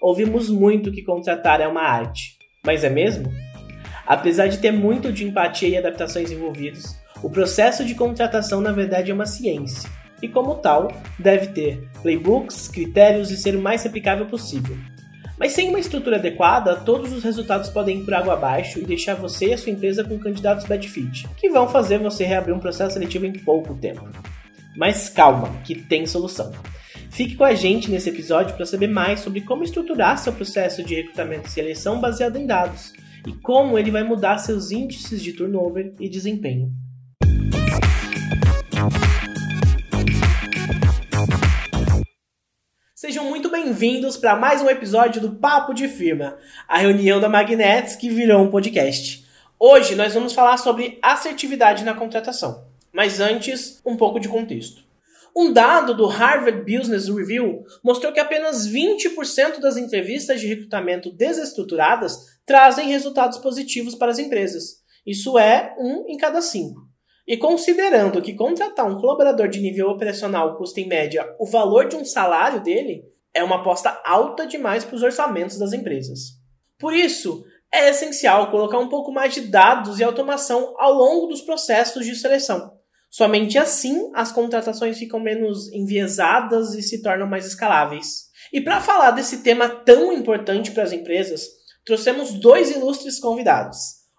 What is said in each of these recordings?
Ouvimos muito que contratar é uma arte, mas é mesmo? Apesar de ter muito de empatia e adaptações envolvidos, o processo de contratação na verdade é uma ciência, e como tal, deve ter playbooks, critérios e ser o mais replicável possível. Mas sem uma estrutura adequada, todos os resultados podem ir por água abaixo e deixar você e a sua empresa com candidatos bad fit, que vão fazer você reabrir um processo seletivo em pouco tempo. Mas calma, que tem solução. Fique com a gente nesse episódio para saber mais sobre como estruturar seu processo de recrutamento e seleção baseado em dados e como ele vai mudar seus índices de turnover e desempenho. Sejam muito bem-vindos para mais um episódio do Papo de Firma, a reunião da Magnets que virou um podcast. Hoje nós vamos falar sobre assertividade na contratação. Mas antes, um pouco de contexto. Um dado do Harvard Business Review mostrou que apenas 20% das entrevistas de recrutamento desestruturadas trazem resultados positivos para as empresas. Isso é um em cada cinco. E considerando que contratar um colaborador de nível operacional custa em média o valor de um salário dele, é uma aposta alta demais para os orçamentos das empresas. Por isso, é essencial colocar um pouco mais de dados e automação ao longo dos processos de seleção. Somente assim as contratações ficam menos enviesadas e se tornam mais escaláveis. E para falar desse tema tão importante para as empresas, trouxemos dois ilustres convidados.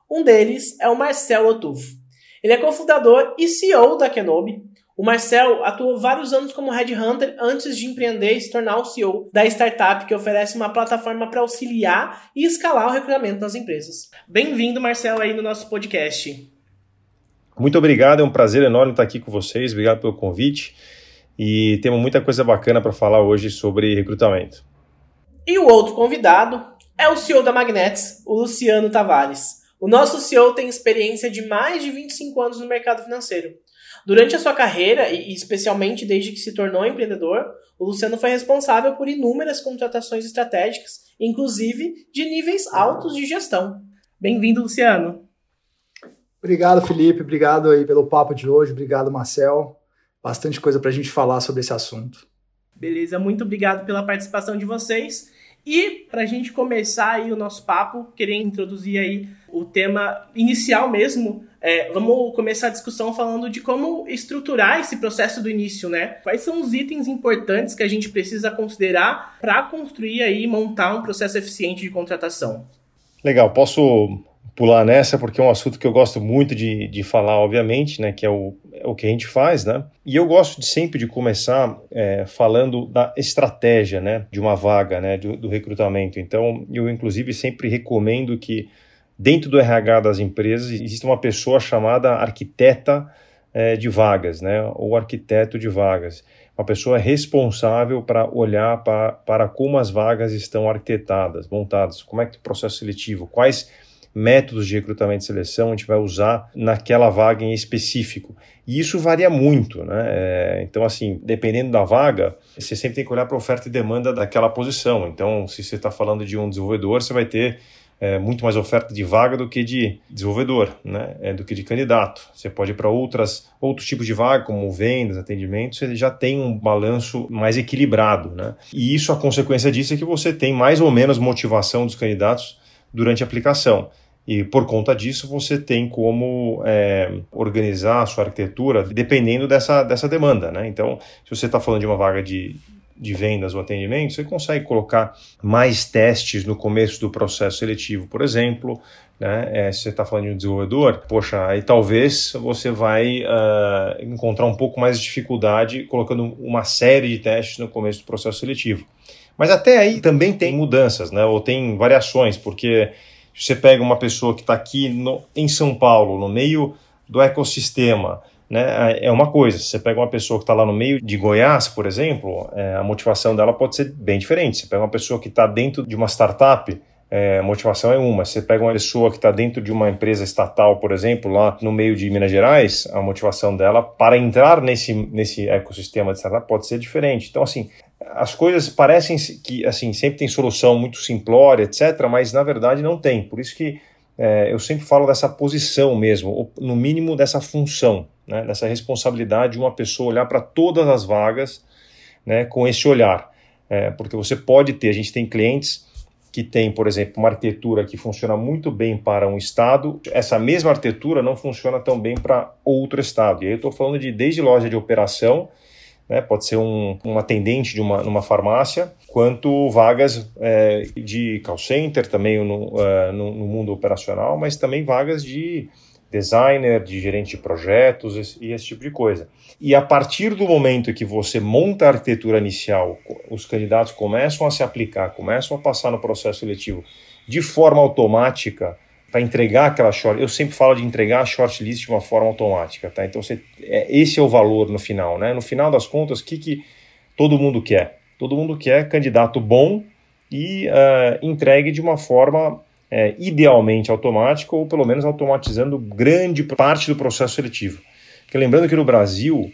Um deles é o Marcel Otufo. Ele é cofundador e CEO da Kenobi. O Marcel atuou vários anos como headhunter antes de empreender e se tornar o CEO da startup que oferece uma plataforma para auxiliar e escalar o recrutamento das empresas. Bem-vindo, Marcel, aí no nosso podcast. Muito obrigado, é um prazer enorme estar aqui com vocês. Obrigado pelo convite. E temos muita coisa bacana para falar hoje sobre recrutamento. E o outro convidado é o CEO da Magnets, o Luciano Tavares. O nosso CEO tem experiência de mais de 25 anos no mercado financeiro. Durante a sua carreira, e especialmente desde que se tornou empreendedor, o Luciano foi responsável por inúmeras contratações estratégicas, inclusive de níveis altos de gestão. Bem-vindo, Luciano. Obrigado, Felipe. Obrigado aí pelo papo de hoje. Obrigado, Marcel. Bastante coisa para a gente falar sobre esse assunto. Beleza, muito obrigado pela participação de vocês. E para a gente começar aí o nosso papo, queria introduzir aí o tema inicial mesmo. É, vamos começar a discussão falando de como estruturar esse processo do início, né? Quais são os itens importantes que a gente precisa considerar para construir aí montar um processo eficiente de contratação? Legal, posso pular nessa porque é um assunto que eu gosto muito de, de falar, obviamente, né, que é o, é o que a gente faz, né? E eu gosto de, sempre de começar é, falando da estratégia, né, de uma vaga, né, do, do recrutamento. Então, eu inclusive sempre recomendo que dentro do RH das empresas exista uma pessoa chamada arquiteta é, de vagas, né, ou arquiteto de vagas uma pessoa responsável para olhar para, para como as vagas estão arquitetadas, montadas, como é que é o processo seletivo, quais métodos de recrutamento e seleção a gente vai usar naquela vaga em específico. E isso varia muito, né? É, então, assim, dependendo da vaga, você sempre tem que olhar para a oferta e demanda daquela posição. Então, se você está falando de um desenvolvedor, você vai ter é, muito mais oferta de vaga do que de desenvolvedor, né? É, do que de candidato. Você pode ir para outras outros tipos de vaga, como vendas, atendimentos, você já tem um balanço mais equilibrado, né? E isso, a consequência disso é que você tem mais ou menos motivação dos candidatos durante a aplicação. E por conta disso, você tem como é, organizar a sua arquitetura dependendo dessa, dessa demanda. Né? Então, se você está falando de uma vaga de, de vendas ou atendimento, você consegue colocar mais testes no começo do processo seletivo, por exemplo. Né? É, se você está falando de um desenvolvedor, poxa, aí talvez você vai uh, encontrar um pouco mais de dificuldade colocando uma série de testes no começo do processo seletivo. Mas até aí também tem mudanças, né? ou tem variações, porque você pega uma pessoa que está aqui no, em São Paulo, no meio do ecossistema, né, é uma coisa. Se você pega uma pessoa que está lá no meio de Goiás, por exemplo, é, a motivação dela pode ser bem diferente. Você pega uma pessoa que está dentro de uma startup, é, a motivação é uma. Você pega uma pessoa que está dentro de uma empresa estatal, por exemplo, lá no meio de Minas Gerais, a motivação dela para entrar nesse, nesse ecossistema de startup pode ser diferente. Então, assim, as coisas parecem que assim sempre tem solução muito simplória, etc., mas na verdade não tem. Por isso que é, eu sempre falo dessa posição mesmo, ou no mínimo dessa função, né, dessa responsabilidade de uma pessoa olhar para todas as vagas né, com esse olhar. É, porque você pode ter, a gente tem clientes que tem, por exemplo, uma arquitetura que funciona muito bem para um estado, essa mesma arquitetura não funciona tão bem para outro estado. E aí eu estou falando de desde loja de operação, né, pode ser um, um atendente de uma numa farmácia, quanto vagas é, de call center também no, uh, no, no mundo operacional, mas também vagas de designer, de gerente de projetos e esse tipo de coisa. E a partir do momento que você monta a arquitetura inicial, os candidatos começam a se aplicar, começam a passar no processo seletivo de forma automática para entregar aquela short. Eu sempre falo de entregar a shortlist de uma forma automática, tá? Então você, é, esse é o valor no final, né? No final das contas, o que, que todo mundo quer? Todo mundo quer candidato bom e uh, entregue de uma forma é, idealmente automática ou pelo menos automatizando grande parte do processo seletivo. Porque lembrando que no Brasil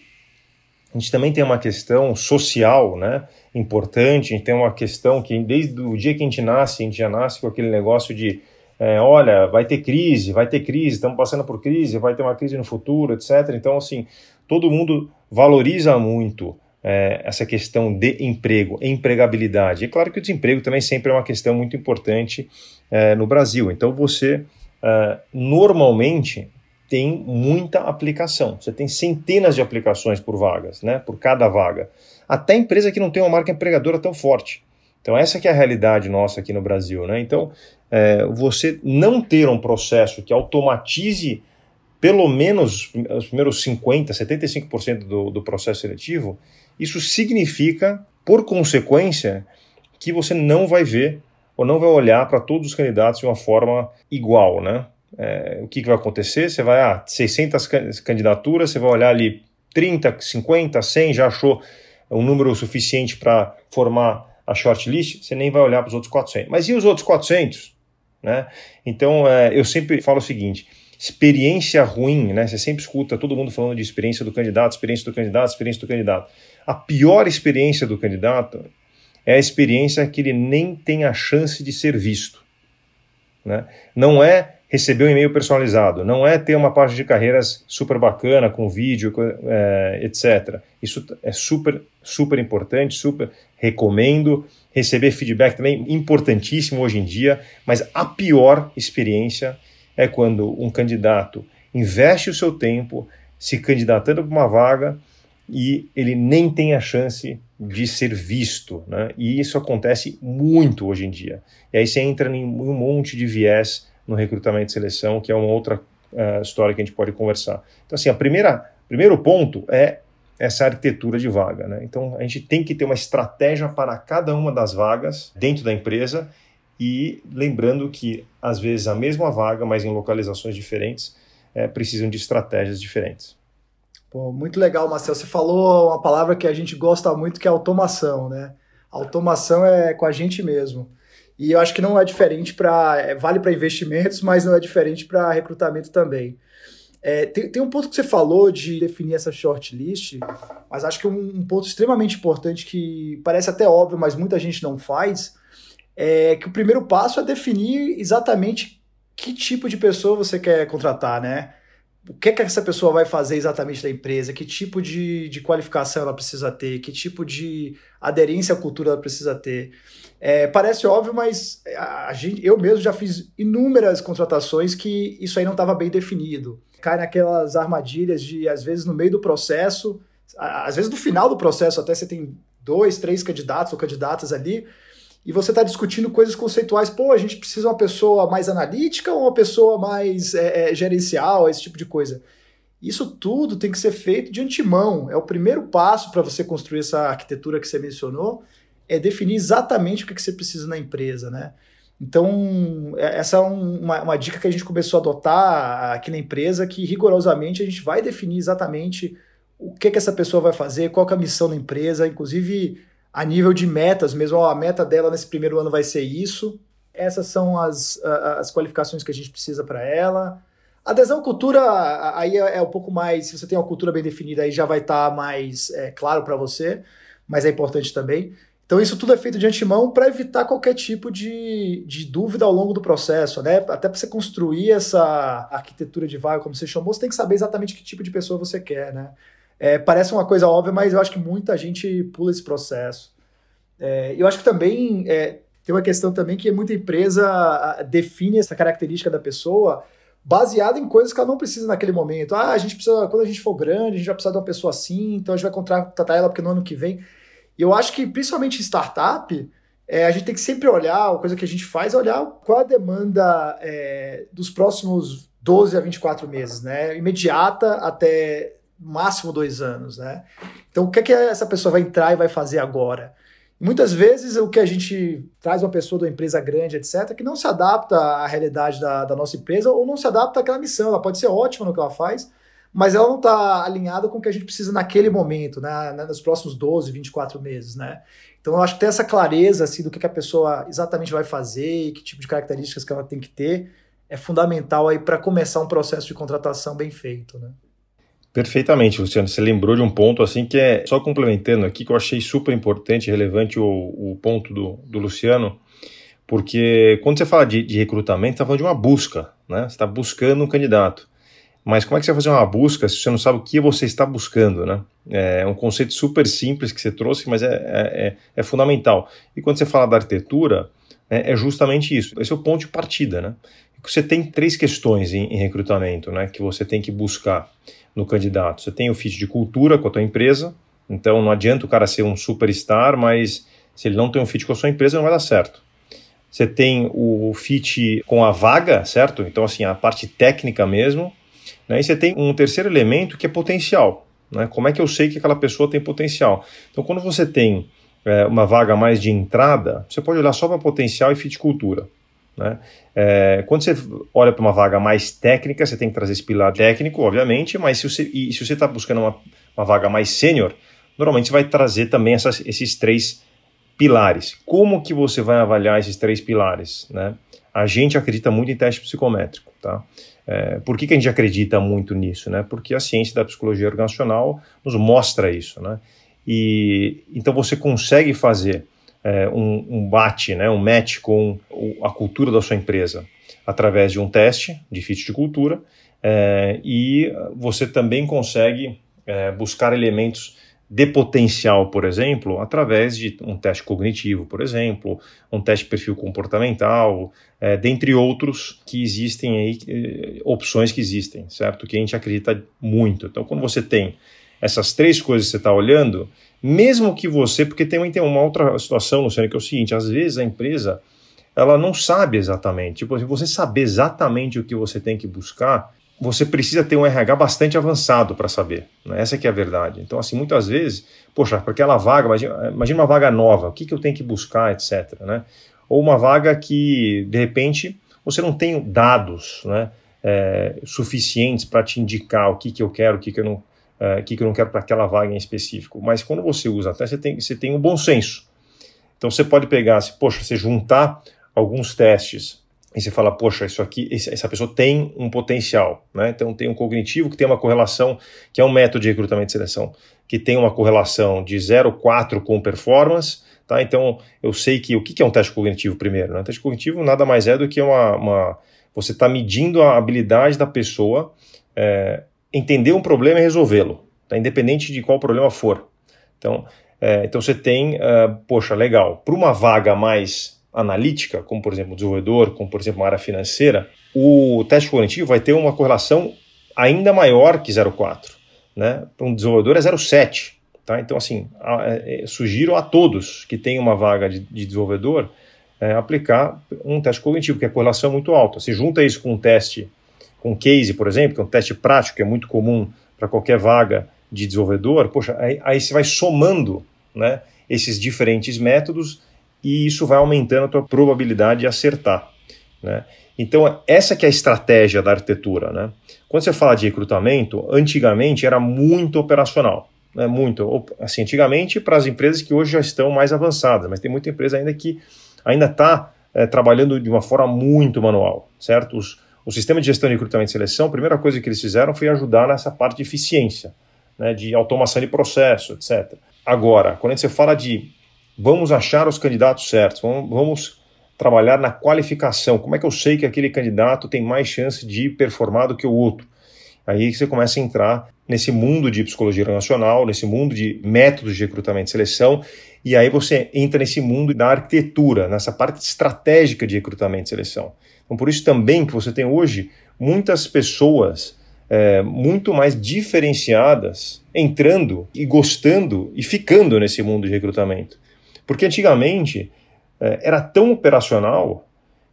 a gente também tem uma questão social, né, importante. A gente tem uma questão que desde o dia que a gente nasce, a gente já nasce com aquele negócio de é, olha, vai ter crise, vai ter crise, estamos passando por crise, vai ter uma crise no futuro, etc. Então, assim, todo mundo valoriza muito é, essa questão de emprego, empregabilidade. É claro que o desemprego também sempre é uma questão muito importante é, no Brasil. Então você é, normalmente tem muita aplicação. Você tem centenas de aplicações por vagas, né? Por cada vaga. Até empresa que não tem uma marca empregadora tão forte. Então essa que é a realidade nossa aqui no Brasil, né? Então é, você não ter um processo que automatize pelo menos os primeiros 50, 75% do, do processo seletivo, isso significa, por consequência, que você não vai ver ou não vai olhar para todos os candidatos de uma forma igual, né? É, o que, que vai acontecer? Você vai, ah, 600 candidaturas, você vai olhar ali 30, 50, 100, já achou um número suficiente para formar a shortlist, você nem vai olhar para os outros 400. Mas e os outros 400? Né? Então, é, eu sempre falo o seguinte, experiência ruim, né? Você sempre escuta todo mundo falando de experiência do candidato, experiência do candidato, experiência do candidato. A pior experiência do candidato é a experiência que ele nem tem a chance de ser visto. Né? Não é receber um e-mail personalizado, não é ter uma página de carreiras super bacana, com vídeo, é, etc. Isso é super, super importante, super recomendo. Receber feedback também importantíssimo hoje em dia, mas a pior experiência é quando um candidato investe o seu tempo se candidatando para uma vaga e ele nem tem a chance de ser visto, né? E isso acontece muito hoje em dia. E aí você entra em um monte de viés no recrutamento e seleção, que é uma outra uh, história que a gente pode conversar. Então, assim, a primeira primeiro ponto é essa arquitetura de vaga, né? Então, a gente tem que ter uma estratégia para cada uma das vagas dentro da empresa e lembrando que às vezes a mesma vaga, mas em localizações diferentes, é, precisam de estratégias diferentes. Pô, muito legal, Marcel. Você falou uma palavra que a gente gosta muito, que é automação, né? automação é com a gente mesmo. E eu acho que não é diferente para. É, vale para investimentos, mas não é diferente para recrutamento também. É, tem, tem, um ponto que você falou de definir essa shortlist, mas acho que um, um, ponto extremamente importante que parece até óbvio, mas muita gente não faz, é que o primeiro passo é definir exatamente que tipo de pessoa você quer contratar, né? O que, é que essa pessoa vai fazer exatamente da empresa, que tipo de, de qualificação ela precisa ter, que tipo de aderência à cultura ela precisa ter. É, parece óbvio, mas a gente, eu mesmo já fiz inúmeras contratações que isso aí não estava bem definido. Cai naquelas armadilhas de, às vezes, no meio do processo, às vezes no final do processo, até você tem dois, três candidatos ou candidatas ali, e você está discutindo coisas conceituais. Pô, a gente precisa uma pessoa mais analítica ou uma pessoa mais é, é, gerencial, esse tipo de coisa. Isso tudo tem que ser feito de antemão. É o primeiro passo para você construir essa arquitetura que você mencionou, é definir exatamente o que, que você precisa na empresa, né? Então, é, essa é uma, uma dica que a gente começou a adotar aqui na empresa, que rigorosamente a gente vai definir exatamente o que, que essa pessoa vai fazer, qual é a missão da empresa, inclusive a nível de metas mesmo, ó, a meta dela nesse primeiro ano vai ser isso, essas são as, as qualificações que a gente precisa para ela. Adesão à cultura, aí é, é, um pouco mais, se você tem uma cultura bem definida, aí já vai estar tá mais é, claro para você, mas é importante também. Então, isso tudo é feito de antemão para evitar qualquer tipo de, de dúvida ao longo do processo, né? Até para você construir essa arquitetura de vaga, como você chamou, você tem que saber exatamente que tipo de pessoa você quer, né? É, parece uma coisa óbvia, mas eu acho que muita gente pula esse processo. É, eu acho que também é, tem uma questão também que muita empresa define essa característica da pessoa baseado em coisas que ela não precisa naquele momento. Ah, a gente precisa, quando a gente for grande, a gente vai precisar de uma pessoa assim, então a gente vai contratar ela porque no ano que vem. E eu acho que, principalmente em startup, é, a gente tem que sempre olhar, a coisa que a gente faz é olhar qual a demanda é, dos próximos 12 a 24 meses, né? Imediata até máximo dois anos, né? Então, o que é que essa pessoa vai entrar e vai fazer agora? Muitas vezes o que a gente traz uma pessoa de uma empresa grande, etc., que não se adapta à realidade da, da nossa empresa ou não se adapta àquela missão. Ela pode ser ótima no que ela faz, mas ela não está alinhada com o que a gente precisa naquele momento, né, nos próximos 12, 24 meses, né? Então eu acho que ter essa clareza assim, do que, que a pessoa exatamente vai fazer e que tipo de características que ela tem que ter é fundamental aí para começar um processo de contratação bem feito, né? Perfeitamente, Luciano. Você lembrou de um ponto assim que é só complementando aqui que eu achei super importante, relevante o, o ponto do, do Luciano, porque quando você fala de, de recrutamento, você está falando de uma busca, né? Você está buscando um candidato. Mas como é que você vai fazer uma busca se você não sabe o que você está buscando, né? É um conceito super simples que você trouxe, mas é, é, é, é fundamental. E quando você fala da arquitetura, é, é justamente isso. Esse é o ponto de partida, né? Você tem três questões em, em recrutamento, né? Que você tem que buscar no candidato. Você tem o fit de cultura com a tua empresa, então não adianta o cara ser um superstar, mas se ele não tem um fit com a sua empresa, não vai dar certo. Você tem o fit com a vaga, certo? Então, assim, a parte técnica mesmo. Né? E você tem um terceiro elemento que é potencial. Né? Como é que eu sei que aquela pessoa tem potencial? Então, quando você tem é, uma vaga mais de entrada, você pode olhar só para potencial e fit cultura. Né? É, quando você olha para uma vaga mais técnica, você tem que trazer esse pilar técnico, obviamente, mas se você está buscando uma, uma vaga mais sênior, normalmente você vai trazer também essas, esses três pilares. Como que você vai avaliar esses três pilares? Né? A gente acredita muito em teste psicométrico. Tá? É, por que, que a gente acredita muito nisso? Né? Porque a ciência da psicologia organizacional nos mostra isso. Né? E, então você consegue fazer é, um, um bate, né, um match com a cultura da sua empresa através de um teste de fit de cultura é, e você também consegue é, buscar elementos de potencial, por exemplo, através de um teste cognitivo, por exemplo, um teste de perfil comportamental, é, dentre outros que existem aí, é, opções que existem, certo? Que a gente acredita muito. Então, quando você tem essas três coisas que você está olhando, mesmo que você, porque tem, uma outra situação, Luciano, que é o seguinte, às vezes a empresa ela não sabe exatamente. Tipo, se você saber exatamente o que você tem que buscar, você precisa ter um RH bastante avançado para saber. Né? Essa que é a verdade. Então, assim, muitas vezes, poxa, para aquela vaga, imagina, imagina, uma vaga nova, o que, que eu tenho que buscar, etc. Né? Ou uma vaga que, de repente, você não tem dados né, é, suficientes para te indicar o que, que eu quero, o que, que eu não uh, que, que eu não quero para aquela vaga em específico. Mas quando você usa até, você tem, você tem um bom senso. Então você pode pegar, se, poxa, você juntar alguns testes e você fala, poxa, isso aqui, essa pessoa tem um potencial, né? Então tem um cognitivo que tem uma correlação, que é um método de recrutamento e seleção, que tem uma correlação de 0,4 com performance, tá? Então eu sei que o que é um teste cognitivo primeiro, né? Um teste cognitivo nada mais é do que uma, uma você está medindo a habilidade da pessoa é, entender um problema e resolvê-lo, tá? independente de qual problema for. Então, é, então você tem, uh, poxa, legal, para uma vaga mais analítica, como por exemplo desenvolvedor, como por exemplo uma área financeira, o teste cognitivo vai ter uma correlação ainda maior que 0,4. Né? Para um desenvolvedor é 0,7. Tá? Então, assim, a, é, sugiro a todos que têm uma vaga de, de desenvolvedor é, aplicar um teste cognitivo, porque a correlação é muito alta. Se junta isso com um teste com case, por exemplo, que é um teste prático que é muito comum para qualquer vaga de desenvolvedor, poxa, aí, aí você vai somando né, esses diferentes métodos e isso vai aumentando a tua probabilidade de acertar. Né? Então, essa que é a estratégia da arquitetura. Né? Quando você fala de recrutamento, antigamente era muito operacional. Né? Muito, assim, antigamente para as empresas que hoje já estão mais avançadas, mas tem muita empresa ainda que ainda está é, trabalhando de uma forma muito manual, certo? Os, o sistema de gestão de recrutamento e seleção, a primeira coisa que eles fizeram foi ajudar nessa parte de eficiência, né, de automação de processo, etc. Agora, quando você fala de vamos achar os candidatos certos, vamos, vamos trabalhar na qualificação, como é que eu sei que aquele candidato tem mais chance de performar do que o outro? Aí você começa a entrar nesse mundo de psicologia nacional, nesse mundo de métodos de recrutamento e seleção, e aí você entra nesse mundo da arquitetura, nessa parte estratégica de recrutamento e seleção. Então, por isso também que você tem hoje muitas pessoas é, muito mais diferenciadas entrando e gostando e ficando nesse mundo de recrutamento. Porque antigamente é, era tão operacional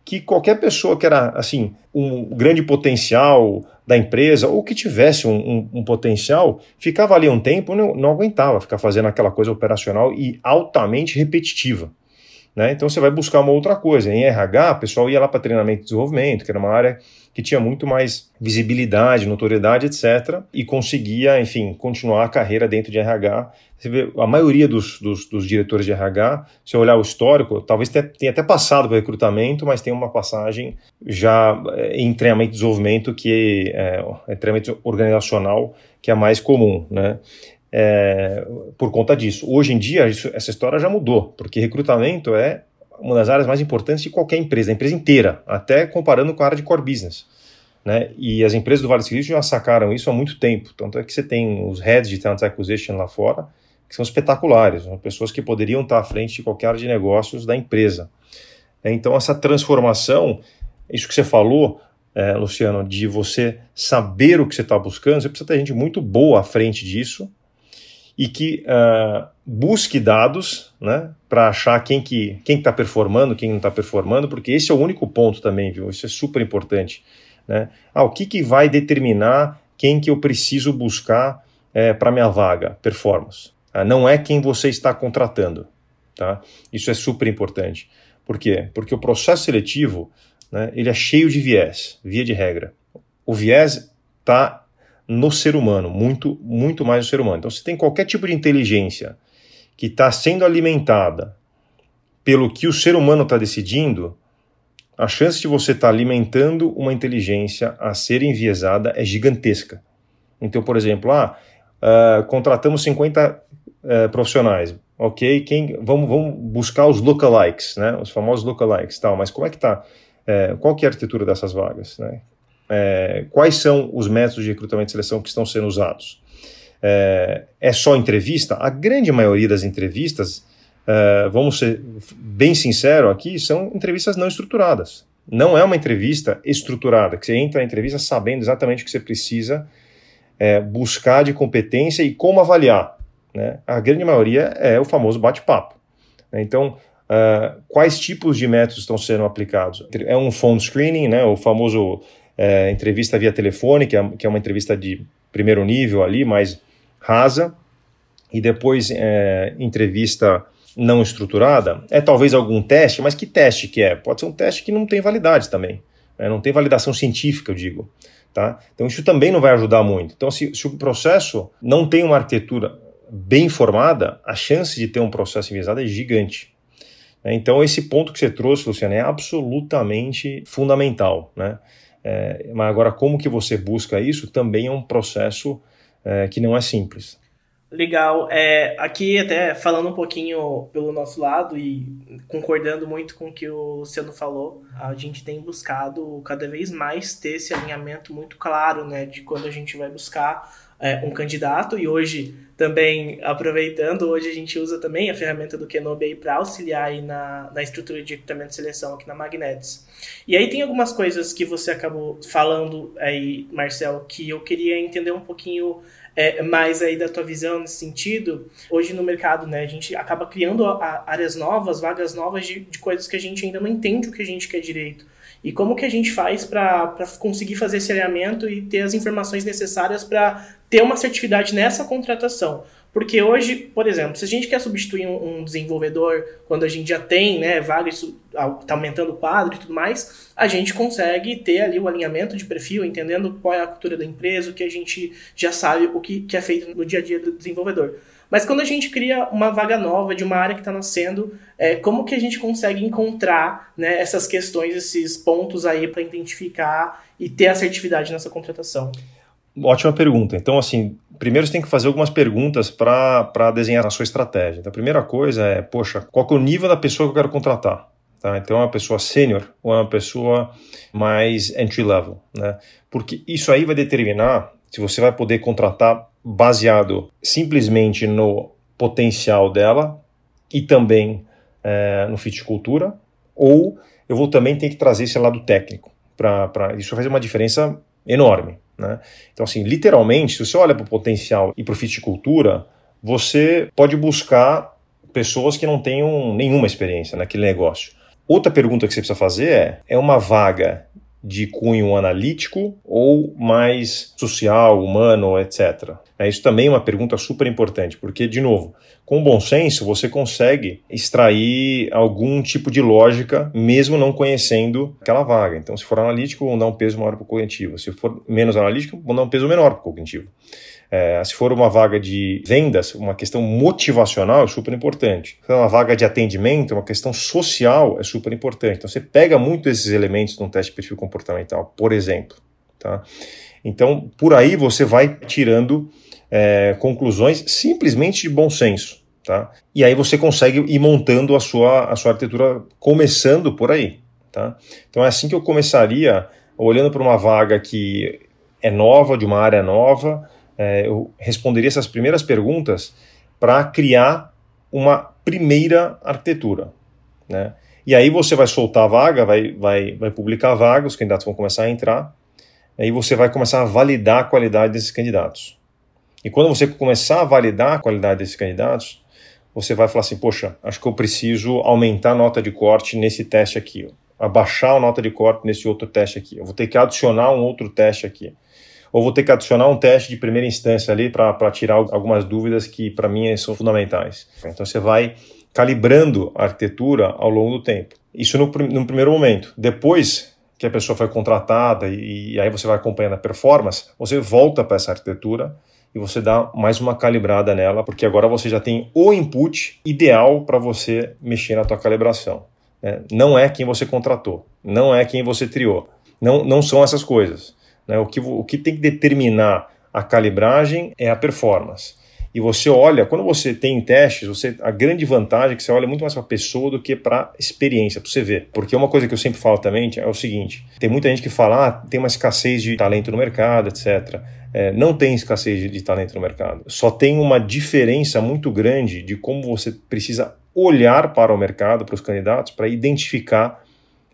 que qualquer pessoa que era assim um grande potencial da empresa ou que tivesse um, um, um potencial ficava ali um tempo não, não aguentava ficar fazendo aquela coisa operacional e altamente repetitiva. Né? Então você vai buscar uma outra coisa. Em RH, o pessoal ia lá para treinamento e desenvolvimento, que era uma área que tinha muito mais visibilidade, notoriedade, etc., e conseguia, enfim, continuar a carreira dentro de RH. Você vê, a maioria dos, dos, dos diretores de RH, se olhar o histórico, talvez tenha até passado para recrutamento, mas tem uma passagem já eh, em treinamento e desenvolvimento, que é, é treinamento organizacional, que é mais comum, né? É, por conta disso. Hoje em dia, isso, essa história já mudou, porque recrutamento é uma das áreas mais importantes de qualquer empresa, a empresa inteira, até comparando com a área de core business. Né? E as empresas do Vale do Silício já sacaram isso há muito tempo. Tanto é que você tem os heads de talent acquisition lá fora, que são espetaculares, são pessoas que poderiam estar à frente de qualquer área de negócios da empresa. Então, essa transformação, isso que você falou, é, Luciano, de você saber o que você está buscando, você precisa ter gente muito boa à frente disso, e que uh, busque dados né, para achar quem que quem está performando, quem não está performando, porque esse é o único ponto também, viu? Isso é super importante. Né? Ah, o que, que vai determinar quem que eu preciso buscar é, para minha vaga? Performance. Ah, não é quem você está contratando. Tá? Isso é super importante. Por quê? Porque o processo seletivo né, ele é cheio de viés, via de regra. O viés está no ser humano, muito, muito mais no ser humano. Então, se tem qualquer tipo de inteligência que está sendo alimentada pelo que o ser humano está decidindo, a chance de você estar tá alimentando uma inteligência a ser enviesada é gigantesca. Então, por exemplo, ah, uh, contratamos 50 uh, profissionais, ok? Quem, vamos, vamos buscar os lookalikes, né? Os famosos lookalikes, tal. Mas como é que está? Uh, qual que é a arquitetura dessas vagas, né? É, quais são os métodos de recrutamento e seleção que estão sendo usados. É, é só entrevista? A grande maioria das entrevistas, é, vamos ser bem sincero aqui, são entrevistas não estruturadas. Não é uma entrevista estruturada, que você entra na entrevista sabendo exatamente o que você precisa é, buscar de competência e como avaliar. Né? A grande maioria é o famoso bate-papo. Então, Uh, quais tipos de métodos estão sendo aplicados? É um phone screening, né, o famoso é, entrevista via telefone, que é, que é uma entrevista de primeiro nível ali, mais rasa, e depois é, entrevista não estruturada, é talvez algum teste, mas que teste que é? Pode ser um teste que não tem validade também, né? não tem validação científica, eu digo. Tá? Então isso também não vai ajudar muito. Então se, se o processo não tem uma arquitetura bem formada, a chance de ter um processo enviesado é gigante. Né? Então esse ponto que você trouxe, Luciano, é absolutamente fundamental. Né? É, mas agora, como que você busca isso também é um processo é, que não é simples. Legal. É, aqui, até falando um pouquinho pelo nosso lado e concordando muito com o que o Luciano falou, a gente tem buscado cada vez mais ter esse alinhamento muito claro, né, de quando a gente vai buscar é, um candidato. E hoje, também aproveitando, hoje a gente usa também a ferramenta do Kenobi para auxiliar aí na, na estrutura de equipamento de seleção aqui na Magnets. E aí tem algumas coisas que você acabou falando aí, Marcel, que eu queria entender um pouquinho é, mais aí da tua visão nesse sentido. Hoje no mercado, né, a gente acaba criando a, áreas novas, vagas novas de, de coisas que a gente ainda não entende o que a gente quer direito. E como que a gente faz para conseguir fazer esse alinhamento e ter as informações necessárias para ter uma assertividade nessa contratação? Porque hoje, por exemplo, se a gente quer substituir um, um desenvolvedor quando a gente já tem né, vaga, isso está aumentando o quadro e tudo mais, a gente consegue ter ali o alinhamento de perfil, entendendo qual é a cultura da empresa, o que a gente já sabe, o que, que é feito no dia a dia do desenvolvedor. Mas quando a gente cria uma vaga nova de uma área que está nascendo, é, como que a gente consegue encontrar né, essas questões, esses pontos aí para identificar e ter assertividade nessa contratação? Ótima pergunta. Então, assim, primeiro você tem que fazer algumas perguntas para desenhar a sua estratégia. Então, a primeira coisa é, poxa, qual é o nível da pessoa que eu quero contratar? Tá? Então, é uma pessoa sênior ou é uma pessoa mais entry level? Né? Porque isso aí vai determinar se você vai poder contratar baseado simplesmente no potencial dela e também é, no fit cultura, ou eu vou também ter que trazer esse lado técnico. para isso faz uma diferença enorme. Né? Então, assim, literalmente, se você olha para o potencial e para o fit cultura, você pode buscar pessoas que não tenham nenhuma experiência naquele negócio. Outra pergunta que você precisa fazer é: é uma vaga de cunho analítico ou mais social, humano, etc. É, isso também é uma pergunta super importante, porque, de novo, com bom senso você consegue extrair algum tipo de lógica, mesmo não conhecendo aquela vaga. Então, se for analítico, vão dar um peso maior para o cognitivo. Se for menos analítico, vão dar um peso menor para o cognitivo. É, se for uma vaga de vendas, uma questão motivacional é super importante. Se for uma vaga de atendimento, uma questão social é super importante. Então você pega muito esses elementos num teste de perfil comportamental, por exemplo. Tá? Então, por aí você vai tirando é, conclusões simplesmente de bom senso. Tá? E aí você consegue ir montando a sua, a sua arquitetura começando por aí. Tá? Então é assim que eu começaria, olhando para uma vaga que é nova, de uma área nova, é, eu responderia essas primeiras perguntas para criar uma primeira arquitetura. Né? E aí você vai soltar a vaga, vai, vai, vai publicar a vaga, os candidatos vão começar a entrar, aí você vai começar a validar a qualidade desses candidatos. E quando você começar a validar a qualidade desses candidatos, você vai falar assim, poxa, acho que eu preciso aumentar a nota de corte nesse teste aqui, abaixar a nota de corte nesse outro teste aqui, eu vou ter que adicionar um outro teste aqui ou vou ter que adicionar um teste de primeira instância ali para tirar algumas dúvidas que para mim são fundamentais. Então você vai calibrando a arquitetura ao longo do tempo. Isso no, no primeiro momento. Depois que a pessoa foi contratada e, e aí você vai acompanhando a performance, você volta para essa arquitetura e você dá mais uma calibrada nela, porque agora você já tem o input ideal para você mexer na tua calibração. Né? Não é quem você contratou, não é quem você triou, não, não são essas coisas. Né? O, que, o que tem que determinar a calibragem é a performance. E você olha, quando você tem testes, você, a grande vantagem é que você olha muito mais para a pessoa do que para a experiência, para você ver. Porque uma coisa que eu sempre falo também é o seguinte: tem muita gente que fala, ah, tem uma escassez de talento no mercado, etc. É, não tem escassez de, de talento no mercado. Só tem uma diferença muito grande de como você precisa olhar para o mercado, para os candidatos, para identificar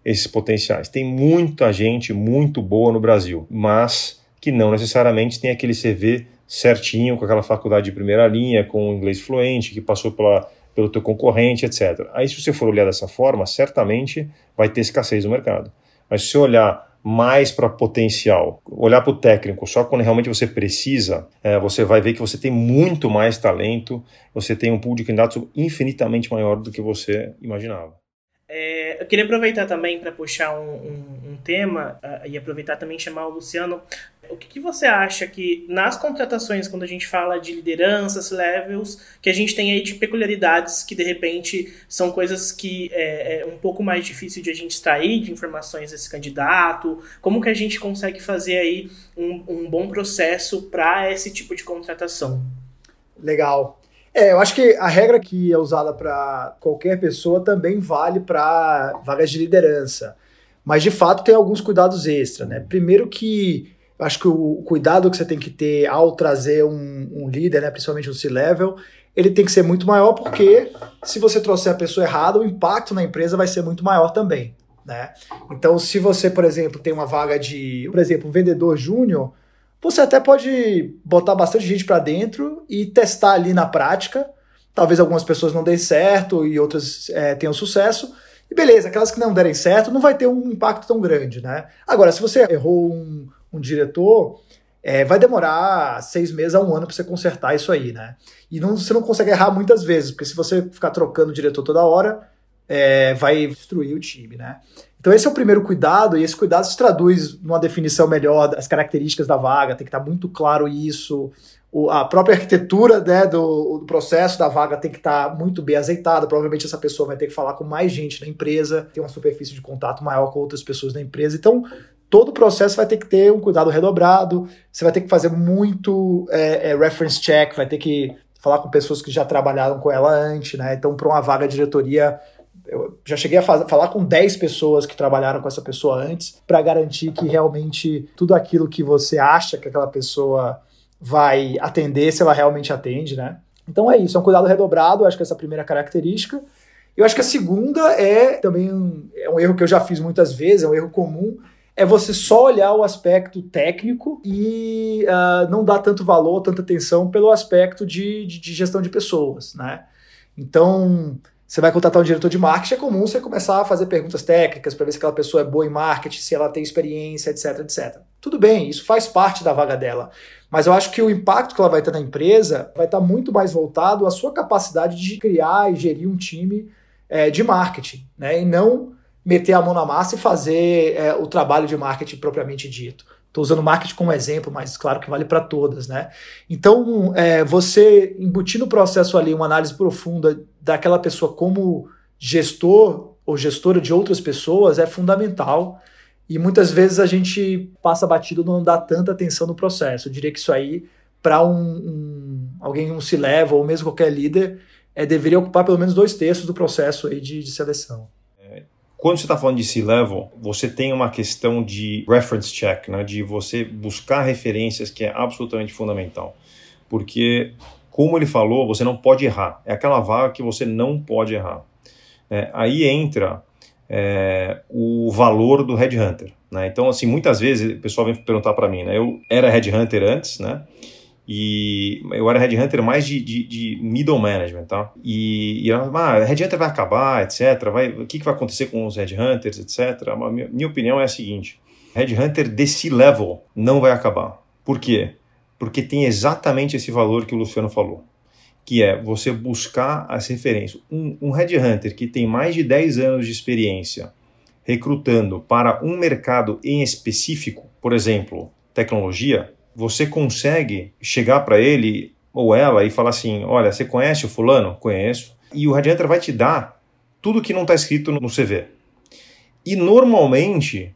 esses potenciais. Tem muita gente muito boa no Brasil, mas que não necessariamente tem aquele CV certinho, com aquela faculdade de primeira linha, com inglês fluente, que passou pela, pelo teu concorrente, etc. Aí, se você for olhar dessa forma, certamente vai ter escassez no mercado. Mas se você olhar mais para potencial, olhar para o técnico só quando realmente você precisa, é, você vai ver que você tem muito mais talento, você tem um pool de candidatos infinitamente maior do que você imaginava. É, eu queria aproveitar também para puxar um, um, um tema uh, e aproveitar também chamar o Luciano. O que, que, você acha que nas contratações, quando a gente fala de lideranças, levels, que a gente tem aí de peculiaridades que de repente são coisas que é, é um pouco mais difícil de a gente extrair de informações desse candidato? Como que a gente consegue fazer aí um, um bom processo para esse tipo de contratação? Legal. É, eu acho que a regra que é usada para qualquer pessoa também vale para vagas de liderança. Mas de fato tem alguns cuidados extra, né? Primeiro que eu acho que o cuidado que você tem que ter ao trazer um, um líder, né, principalmente um C-level, ele tem que ser muito maior porque se você trouxer a pessoa errada, o impacto na empresa vai ser muito maior também. Né? Então, se você, por exemplo, tem uma vaga de, por exemplo, um vendedor júnior, você até pode botar bastante gente para dentro e testar ali na prática. Talvez algumas pessoas não deem certo e outras é, tenham sucesso. E beleza, aquelas que não derem certo não vai ter um impacto tão grande, né? Agora, se você errou um, um diretor, é, vai demorar seis meses a um ano para você consertar isso aí, né? E não, você não consegue errar muitas vezes, porque se você ficar trocando o diretor toda hora, é, vai destruir o time, né? Então esse é o primeiro cuidado, e esse cuidado se traduz numa definição melhor das características da vaga, tem que estar muito claro isso, o, a própria arquitetura né, do, do, processo da vaga tem que estar muito bem azeitada, provavelmente essa pessoa vai ter que falar com mais gente na empresa, ter uma superfície de contato maior com outras pessoas da empresa, então todo o processo vai ter que ter um cuidado redobrado, você vai ter que fazer muito é, é, reference check, vai ter que falar com pessoas que já trabalharam com ela antes, né? Então, para uma vaga de diretoria, Eu já cheguei a falar com 10 pessoas que trabalharam com essa pessoa antes para garantir que realmente tudo aquilo que você acha que aquela pessoa vai atender, se ela realmente atende, né? Então é isso, é um cuidado redobrado, acho que essa é a primeira característica. Eu acho que a segunda é também um, é um erro que eu já fiz muitas vezes, é um erro comum, é você só olhar o aspecto técnico e uh, não dar tanto valor, tanta atenção pelo aspecto de, de, de gestão de pessoas, né? Então, você vai contratar um diretor de marketing, é comum você começar a fazer perguntas técnicas para ver se aquela pessoa é boa em marketing, se ela tem experiência, etc, etc. Tudo bem, isso faz parte da vaga dela. Mas eu acho que o impacto que ela vai ter na empresa vai estar muito mais voltado à sua capacidade de criar e gerir um time é, de marketing, né? E não meter a mão na massa e fazer é, o trabalho de marketing propriamente dito. Estou usando marketing como exemplo, mas claro que vale para todas, né? Então, é, você embutir no processo ali uma análise profunda daquela pessoa como gestor ou gestora de outras pessoas é fundamental. E muitas vezes a gente passa batido não dá tanta atenção no processo. Eu diria que isso aí, para um, um, alguém um se leva ou mesmo qualquer líder, é, deveria ocupar pelo menos dois terços do processo aí de, de seleção. Quando você está falando de C-level, você tem uma questão de reference check, né? de você buscar referências que é absolutamente fundamental. Porque, como ele falou, você não pode errar. É aquela vaga que você não pode errar. É, aí entra é, o valor do headhunter. Né? Então, assim, muitas vezes o pessoal vem perguntar para mim, né? eu era headhunter antes, né? E eu era headhunter mais de, de, de middle management, tá? E, e ah, headhunter vai acabar, etc. Vai, o que, que vai acontecer com os headhunters, etc. A minha, minha opinião é a seguinte: headhunter desse level não vai acabar. Por quê? Porque tem exatamente esse valor que o Luciano falou, que é você buscar as referências. Um, um headhunter que tem mais de 10 anos de experiência recrutando para um mercado em específico, por exemplo, tecnologia, você consegue chegar para ele ou ela e falar assim: olha, você conhece o fulano? Conheço. E o Radianter vai te dar tudo que não está escrito no CV. E normalmente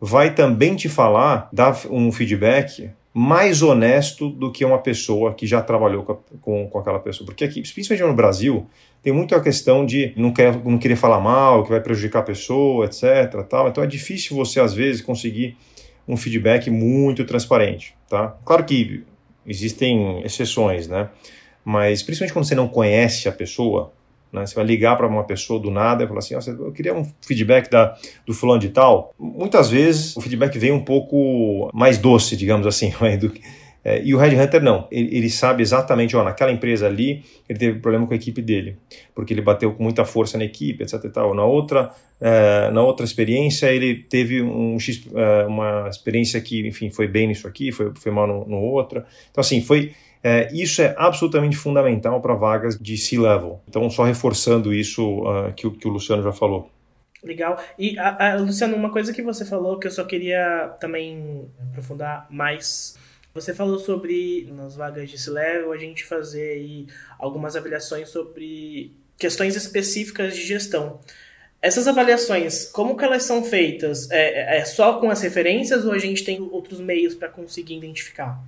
vai também te falar, dar um feedback mais honesto do que uma pessoa que já trabalhou com, com, com, aquela pessoa. Porque aqui, principalmente no Brasil, tem muito a questão de não, quer, não querer falar mal, que vai prejudicar a pessoa, etc. Tal. Então é difícil você, às vezes, conseguir um feedback muito transparente, tá? Claro que existem exceções, né? Mas principalmente quando você não conhece a pessoa, né? Você vai ligar para uma pessoa do nada e falar assim, oh, eu queria um feedback da, do fulano de tal. Muitas vezes o feedback vem um pouco mais doce, digamos assim, do, é, e o Red Hunter não, ele, ele, sabe exatamente, ó, naquela empresa ali, ele teve problema com a equipe dele, porque ele bateu com muita força na equipe, etc e tal. Na outra, é, na outra experiência, ele teve um, é, uma experiência que, enfim, foi bem nisso aqui, foi, foi mal no, no outra. Então, assim, foi... É, isso é absolutamente fundamental para vagas de C-level. Então, só reforçando isso uh, que, que o Luciano já falou. Legal. E, a, a, Luciano, uma coisa que você falou que eu só queria também aprofundar mais você falou sobre, nas vagas de C-Level, a gente fazer aí algumas avaliações sobre questões específicas de gestão. Essas avaliações, como que elas são feitas? É, é só com as referências ou a gente tem outros meios para conseguir identificar?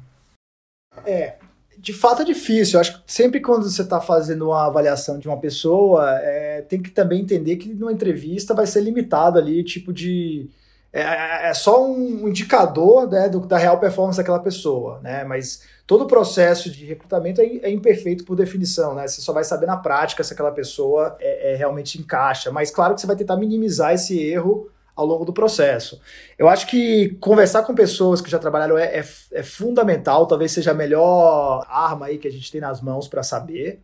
É, de fato é difícil. Eu acho que sempre quando você está fazendo uma avaliação de uma pessoa, é, tem que também entender que numa entrevista vai ser limitado ali, tipo de é, é, é só um indicador né, do, da real performance daquela pessoa, né? Mas todo o processo de recrutamento é, é, imperfeito por definição, né? Você só vai saber na prática se aquela pessoa é, é, realmente encaixa. Mas claro que você vai tentar minimizar esse erro ao longo do processo. Eu acho que conversar com pessoas que já trabalharam é, é fundamental, talvez seja a melhor arma aí que a gente tem nas mãos para saber.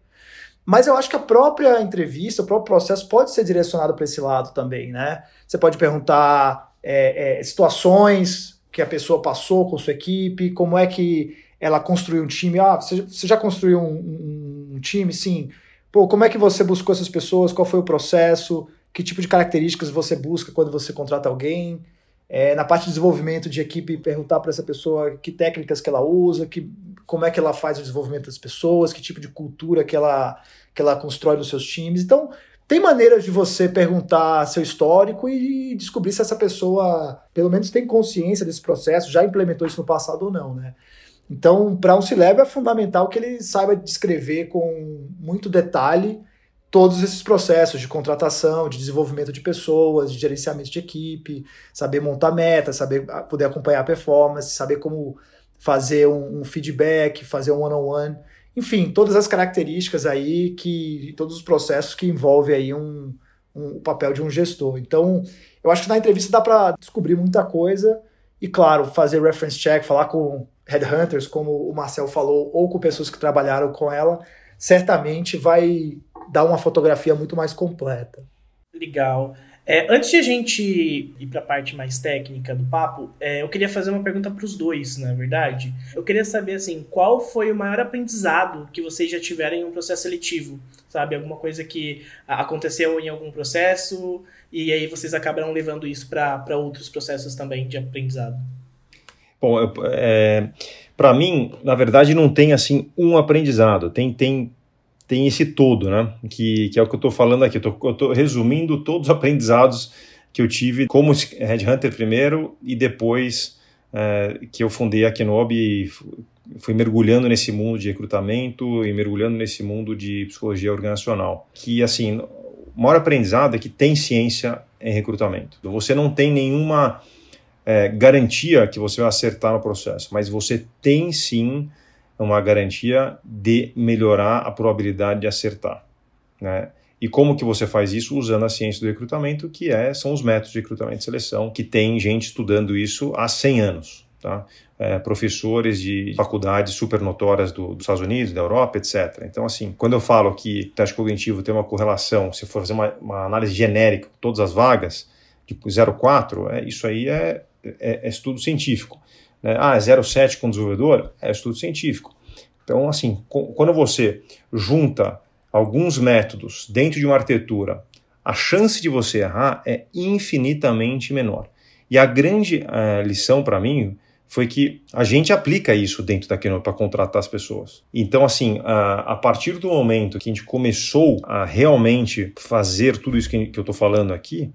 Mas eu acho que a própria entrevista, o próprio processo pode ser direcionado para esse lado também, né? Você pode perguntar é, é, situações que a pessoa passou com sua equipe, como é que ela construiu um time. Ah, você, você já construiu um, um, um, time? Sim. Pô, como é que você buscou essas pessoas? Qual foi o processo? Que tipo de características você busca quando você contrata alguém? É, na parte de desenvolvimento de equipe, perguntar para essa pessoa que técnicas que ela usa, que, como é que ela faz o desenvolvimento das pessoas, que tipo de cultura que ela, que ela constrói nos seus times. Então, tem maneiras de você perguntar seu histórico e descobrir se essa pessoa, pelo menos, tem consciência desse processo, já implementou isso no passado ou não, né? Então, para um C-Level é fundamental que ele saiba descrever com muito detalhe todos esses processos de contratação, de desenvolvimento de pessoas, de gerenciamento de equipe, saber montar metas, saber ah, poder acompanhar a performance, saber como fazer um, um feedback, fazer um one-on-one, -on -one. Enfim, todas as características aí que todos os processos que envolvem aí um, um papel de um gestor. Então, eu acho que na entrevista dá para descobrir muita coisa e claro, fazer reference check, falar com headhunters, como o Marcel falou, ou com pessoas que trabalharam com ela, certamente vai dar uma fotografia muito mais completa. Legal. É, antes de a gente ir para a parte mais técnica do papo, é, eu queria fazer uma pergunta para os dois, na verdade. Eu queria saber assim, qual foi o maior aprendizado que vocês já tiveram em um processo seletivo? Sabe, alguma coisa que aconteceu em algum processo e aí vocês acabaram levando isso para outros processos também de aprendizado? Bom, é, para mim, na verdade, não tem assim um aprendizado. Tem tem tem esse todo, né? Que, que é o que eu estou falando aqui. Eu estou resumindo todos os aprendizados que eu tive como headhunter primeiro e depois é, que eu fundei a Kenobi e fui mergulhando nesse mundo de recrutamento e mergulhando nesse mundo de psicologia organizacional. Que, assim, o maior aprendizado é que tem ciência em recrutamento. Você não tem nenhuma é, garantia que você vai acertar no processo, mas você tem sim uma garantia de melhorar a probabilidade de acertar. Né? E como que você faz isso? Usando a ciência do recrutamento, que é, são os métodos de recrutamento e seleção, que tem gente estudando isso há 100 anos. Tá? É, professores de faculdades super notórias do, dos Estados Unidos, da Europa, etc. Então, assim, quando eu falo que teste cognitivo tem uma correlação, se for fazer uma, uma análise genérica, todas as vagas, de 0,4, é, isso aí é, é, é estudo científico. Né? Ah, 0,7 com desenvolvedor? É estudo científico. Então, assim, quando você junta alguns métodos dentro de uma arquitetura, a chance de você errar é infinitamente menor. E a grande uh, lição para mim foi que a gente aplica isso dentro da Keynote para contratar as pessoas. Então, assim, a, a, partir do momento que a gente começou a realmente fazer tudo isso que, que eu estou falando aqui,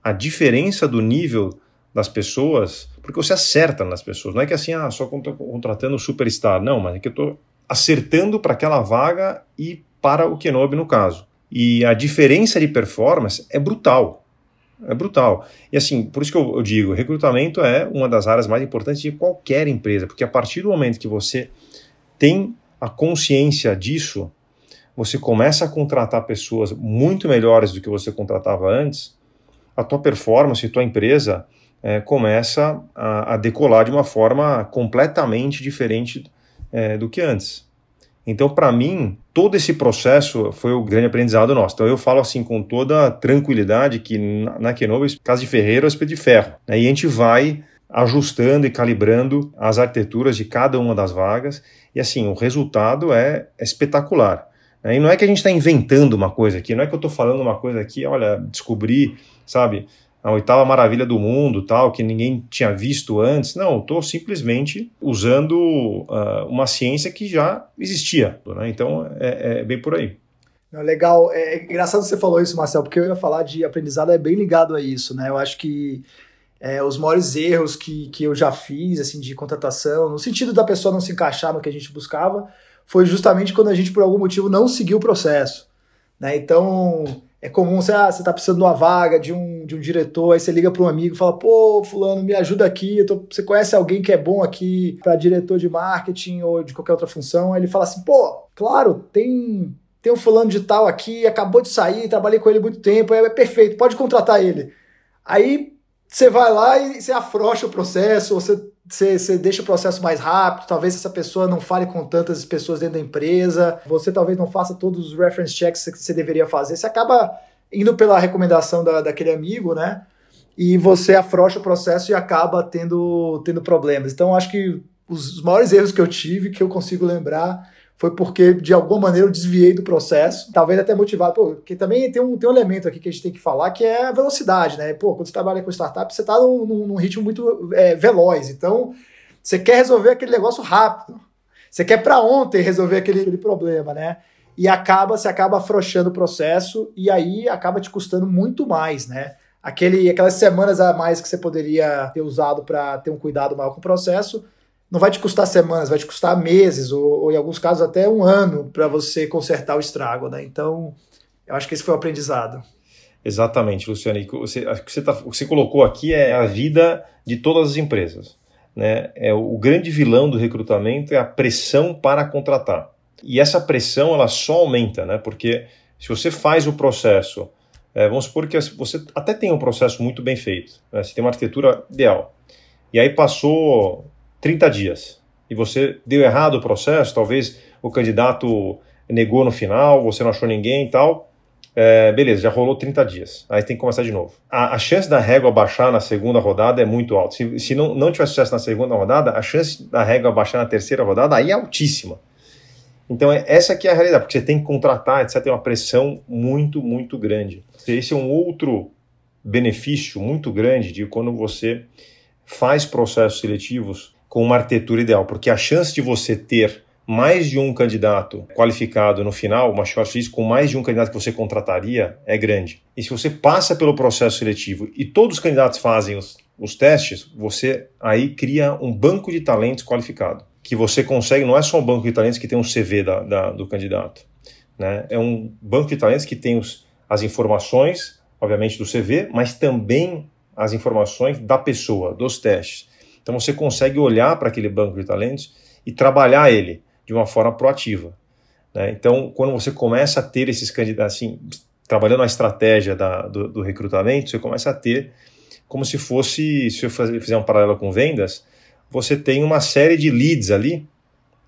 a diferença do nível das pessoas, porque você acerta nas pessoas. Não é que assim, ah, só contratando superstar. Não, mas é que eu estou acertando para aquela vaga e para o Kenobi no caso. E a diferença de performance é brutal. É brutal. E assim, por isso que eu, eu digo, recrutamento é uma das áreas mais importantes de qualquer empresa, porque a partir do momento que você tem a consciência disso, você começa a contratar pessoas muito melhores do que você contratava antes, a tua performance, a tua empresa é, começa a, a, decolar de uma forma completamente diferente é, do que antes. Então, para mim, todo esse processo foi o grande aprendizado nosso. Então, eu falo assim com toda tranquilidade que na, na Kenobi, casa de ferreiro é espelho de ferro. Né? E a gente vai ajustando e calibrando as arquiteturas de cada uma das vagas. E assim, o resultado é, é espetacular. Né? E não é que a gente está inventando uma coisa aqui, não é que eu estou falando uma coisa aqui, olha, descobri, sabe, a oitava maravilha do mundo, tal, que ninguém tinha visto antes. Não, estou simplesmente usando uh, uma ciência que já existia. Né? Então, é, é, bem por aí. Legal. É, é engraçado você falou isso, Marcel, porque eu ia falar de aprendizado é bem ligado a isso, né? Eu acho que é, os maiores erros que, que eu já fiz, assim, de contratação, no sentido da pessoa não se encaixar no que a gente buscava, foi justamente quando a gente, por algum motivo, não seguiu o processo. Né? Então, é comum, você, ah, você tá precisando de uma vaga, de um, de um diretor, aí você liga para um amigo e fala, pô, fulano, me ajuda aqui, tô, você conhece alguém que é bom aqui para diretor de marketing ou de qualquer outra função? Aí ele fala assim, pô, claro, tem, tem um fulano de tal aqui, acabou de sair, trabalhei com ele muito tempo, é, é perfeito, pode contratar ele. Aí você vai lá e você afrouxa o processo, você você, deixa o processo mais rápido, talvez essa pessoa não fale com tantas pessoas dentro da empresa, você talvez não faça todos os reference checks que você deveria fazer, você acaba indo pela recomendação da, daquele amigo, né? E você afrouxa o processo e acaba tendo, tendo problemas. Então, acho que os maiores erros que eu tive, que eu consigo lembrar, foi porque, de alguma maneira, eu desviei do processo, talvez até motivado, pô, porque também tem um, tem um elemento aqui que a gente tem que falar, que é a velocidade, né? Pô, quando você trabalha com startup, você está num, num, ritmo muito é, veloz, então você quer resolver aquele negócio rápido, você quer para ontem resolver aquele, aquele problema, né? E acaba, você acaba afrouxando o processo e aí acaba te custando muito mais, né? Aquele, aquelas semanas a mais que você poderia ter usado para ter um cuidado maior com o processo, não vai te custar semanas, vai te custar meses, ou, ou em alguns casos até um ano para você consertar o estrago, né? Então, Eu acho que esse foi o aprendizado. Exatamente, Luciano. E você, você tá, o que você colocou aqui é a vida de todas as empresas. Né? É, o grande vilão do recrutamento é a pressão para contratar. E essa pressão ela só aumenta, né? porque se você faz o processo, é, vamos supor que você até tem um processo muito bem feito, né? você tem uma arquitetura ideal, e aí passou 30 dias e você deu errado o processo, talvez o candidato negou no final, você não achou ninguém e tal, é, beleza, já rolou 30 dias. Aí tem que começar de novo. A, a, chance da régua baixar na segunda rodada é muito alta. Se, se não, não tiver sucesso na segunda rodada, a chance da régua baixar na terceira rodada aí é altíssima. Então, é, essa aqui é a realidade, porque você tem que contratar, etc. Tem uma pressão muito, muito grande. Esse é um outro benefício muito grande de quando você faz processos seletivos com uma arquitetura ideal, porque a chance de você ter mais de um candidato qualificado no final, uma shortlist com mais de um candidato que você contrataria é grande. E se você passa pelo processo seletivo e todos os candidatos fazem os, os testes, você aí cria um banco de talentos qualificado. Que você consegue, não é só um banco de talentos que tem um CV da, da, do candidato. Né? É um banco de talentos que tem os, as informações, obviamente, do CV, mas também as informações da pessoa, dos testes. Então você consegue olhar para aquele banco de talentos e trabalhar ele de uma forma proativa. Né? Então, quando você começa a ter esses candidatos, assim, trabalhando a estratégia da, do, do, recrutamento, você começa a ter como se fosse, se eu fizer um paralelo com vendas, você tem uma série de leads ali,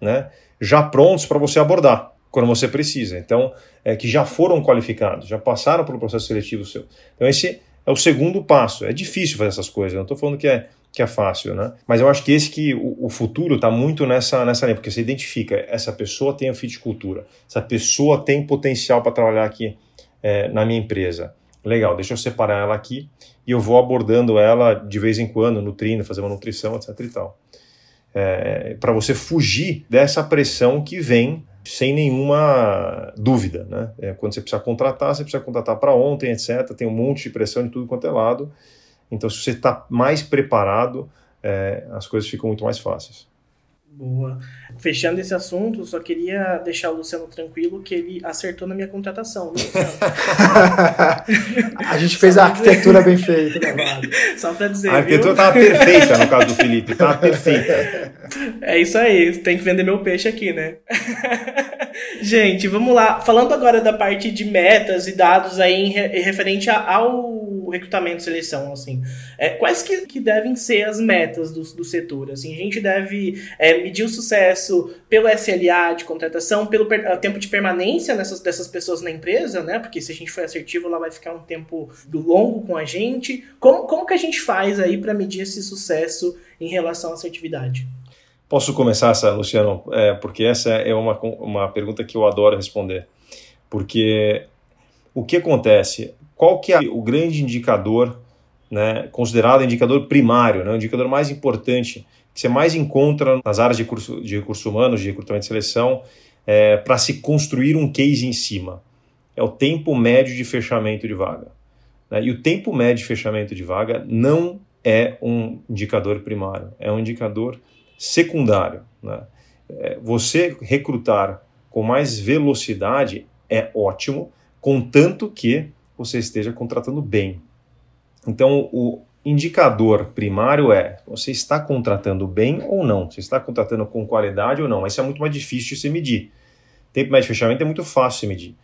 né, já prontos para você abordar quando você precisa. Então, é, que já foram qualificados, já passaram pelo processo seletivo seu. Então, esse é o segundo passo. É difícil fazer essas coisas, não estou falando que é que é fácil, né? Mas eu acho que esse que o, o futuro está muito nessa nessa linha, porque você identifica essa pessoa tem o fit de cultura, essa pessoa tem potencial para trabalhar aqui é, na minha empresa. Legal, deixa eu separar ela aqui e eu vou abordando ela de vez em quando, nutrindo, fazer uma nutrição, etc e tal. É, para você fugir dessa pressão que vem sem nenhuma dúvida, né? É, quando você precisa contratar, você precisa contratar para ontem, etc. Tem um monte de pressão de tudo quanto é lado. Então, se você está mais preparado, é, as coisas ficam muito mais fáceis. Boa. Fechando esse assunto, só queria deixar o Luciano tranquilo que ele acertou na minha contratação. a gente fez a arquitetura bem feita, né? Só para dizer. A arquitetura estava perfeita no caso do Felipe, estava perfeita. É isso aí, tem que vender meu peixe aqui, né? gente, vamos lá. Falando agora da parte de metas e dados aí em, referente ao recrutamento e seleção, assim. É, quais que, que devem ser as metas do, do setor? Assim, a gente deve é, medir o sucesso pelo SLA de contratação, pelo per, tempo de permanência nessas, dessas pessoas na empresa, né? Porque se a gente for assertivo, ela vai ficar um tempo longo com a gente. Como, como que a gente faz aí para medir esse sucesso em relação à assertividade? Posso começar essa, Luciano? É, porque essa é uma, uma pergunta que eu adoro responder. Porque o que acontece? qual que é o grande indicador, né, considerado indicador primário, né, o indicador mais importante que você mais encontra nas áreas de, curso, de recursos humanos, de recrutamento e seleção, é, para se construir um case em cima? É o tempo médio de fechamento de vaga. Né? E o tempo médio de fechamento de vaga não é um indicador primário, é um indicador secundário. Né? É, você recrutar com mais velocidade é ótimo, contanto que você esteja contratando bem. Então, o indicador primário é você está contratando bem ou não, você está contratando com qualidade ou não. Isso é muito mais difícil de se medir. Tempo médio de fechamento é muito fácil de se medir.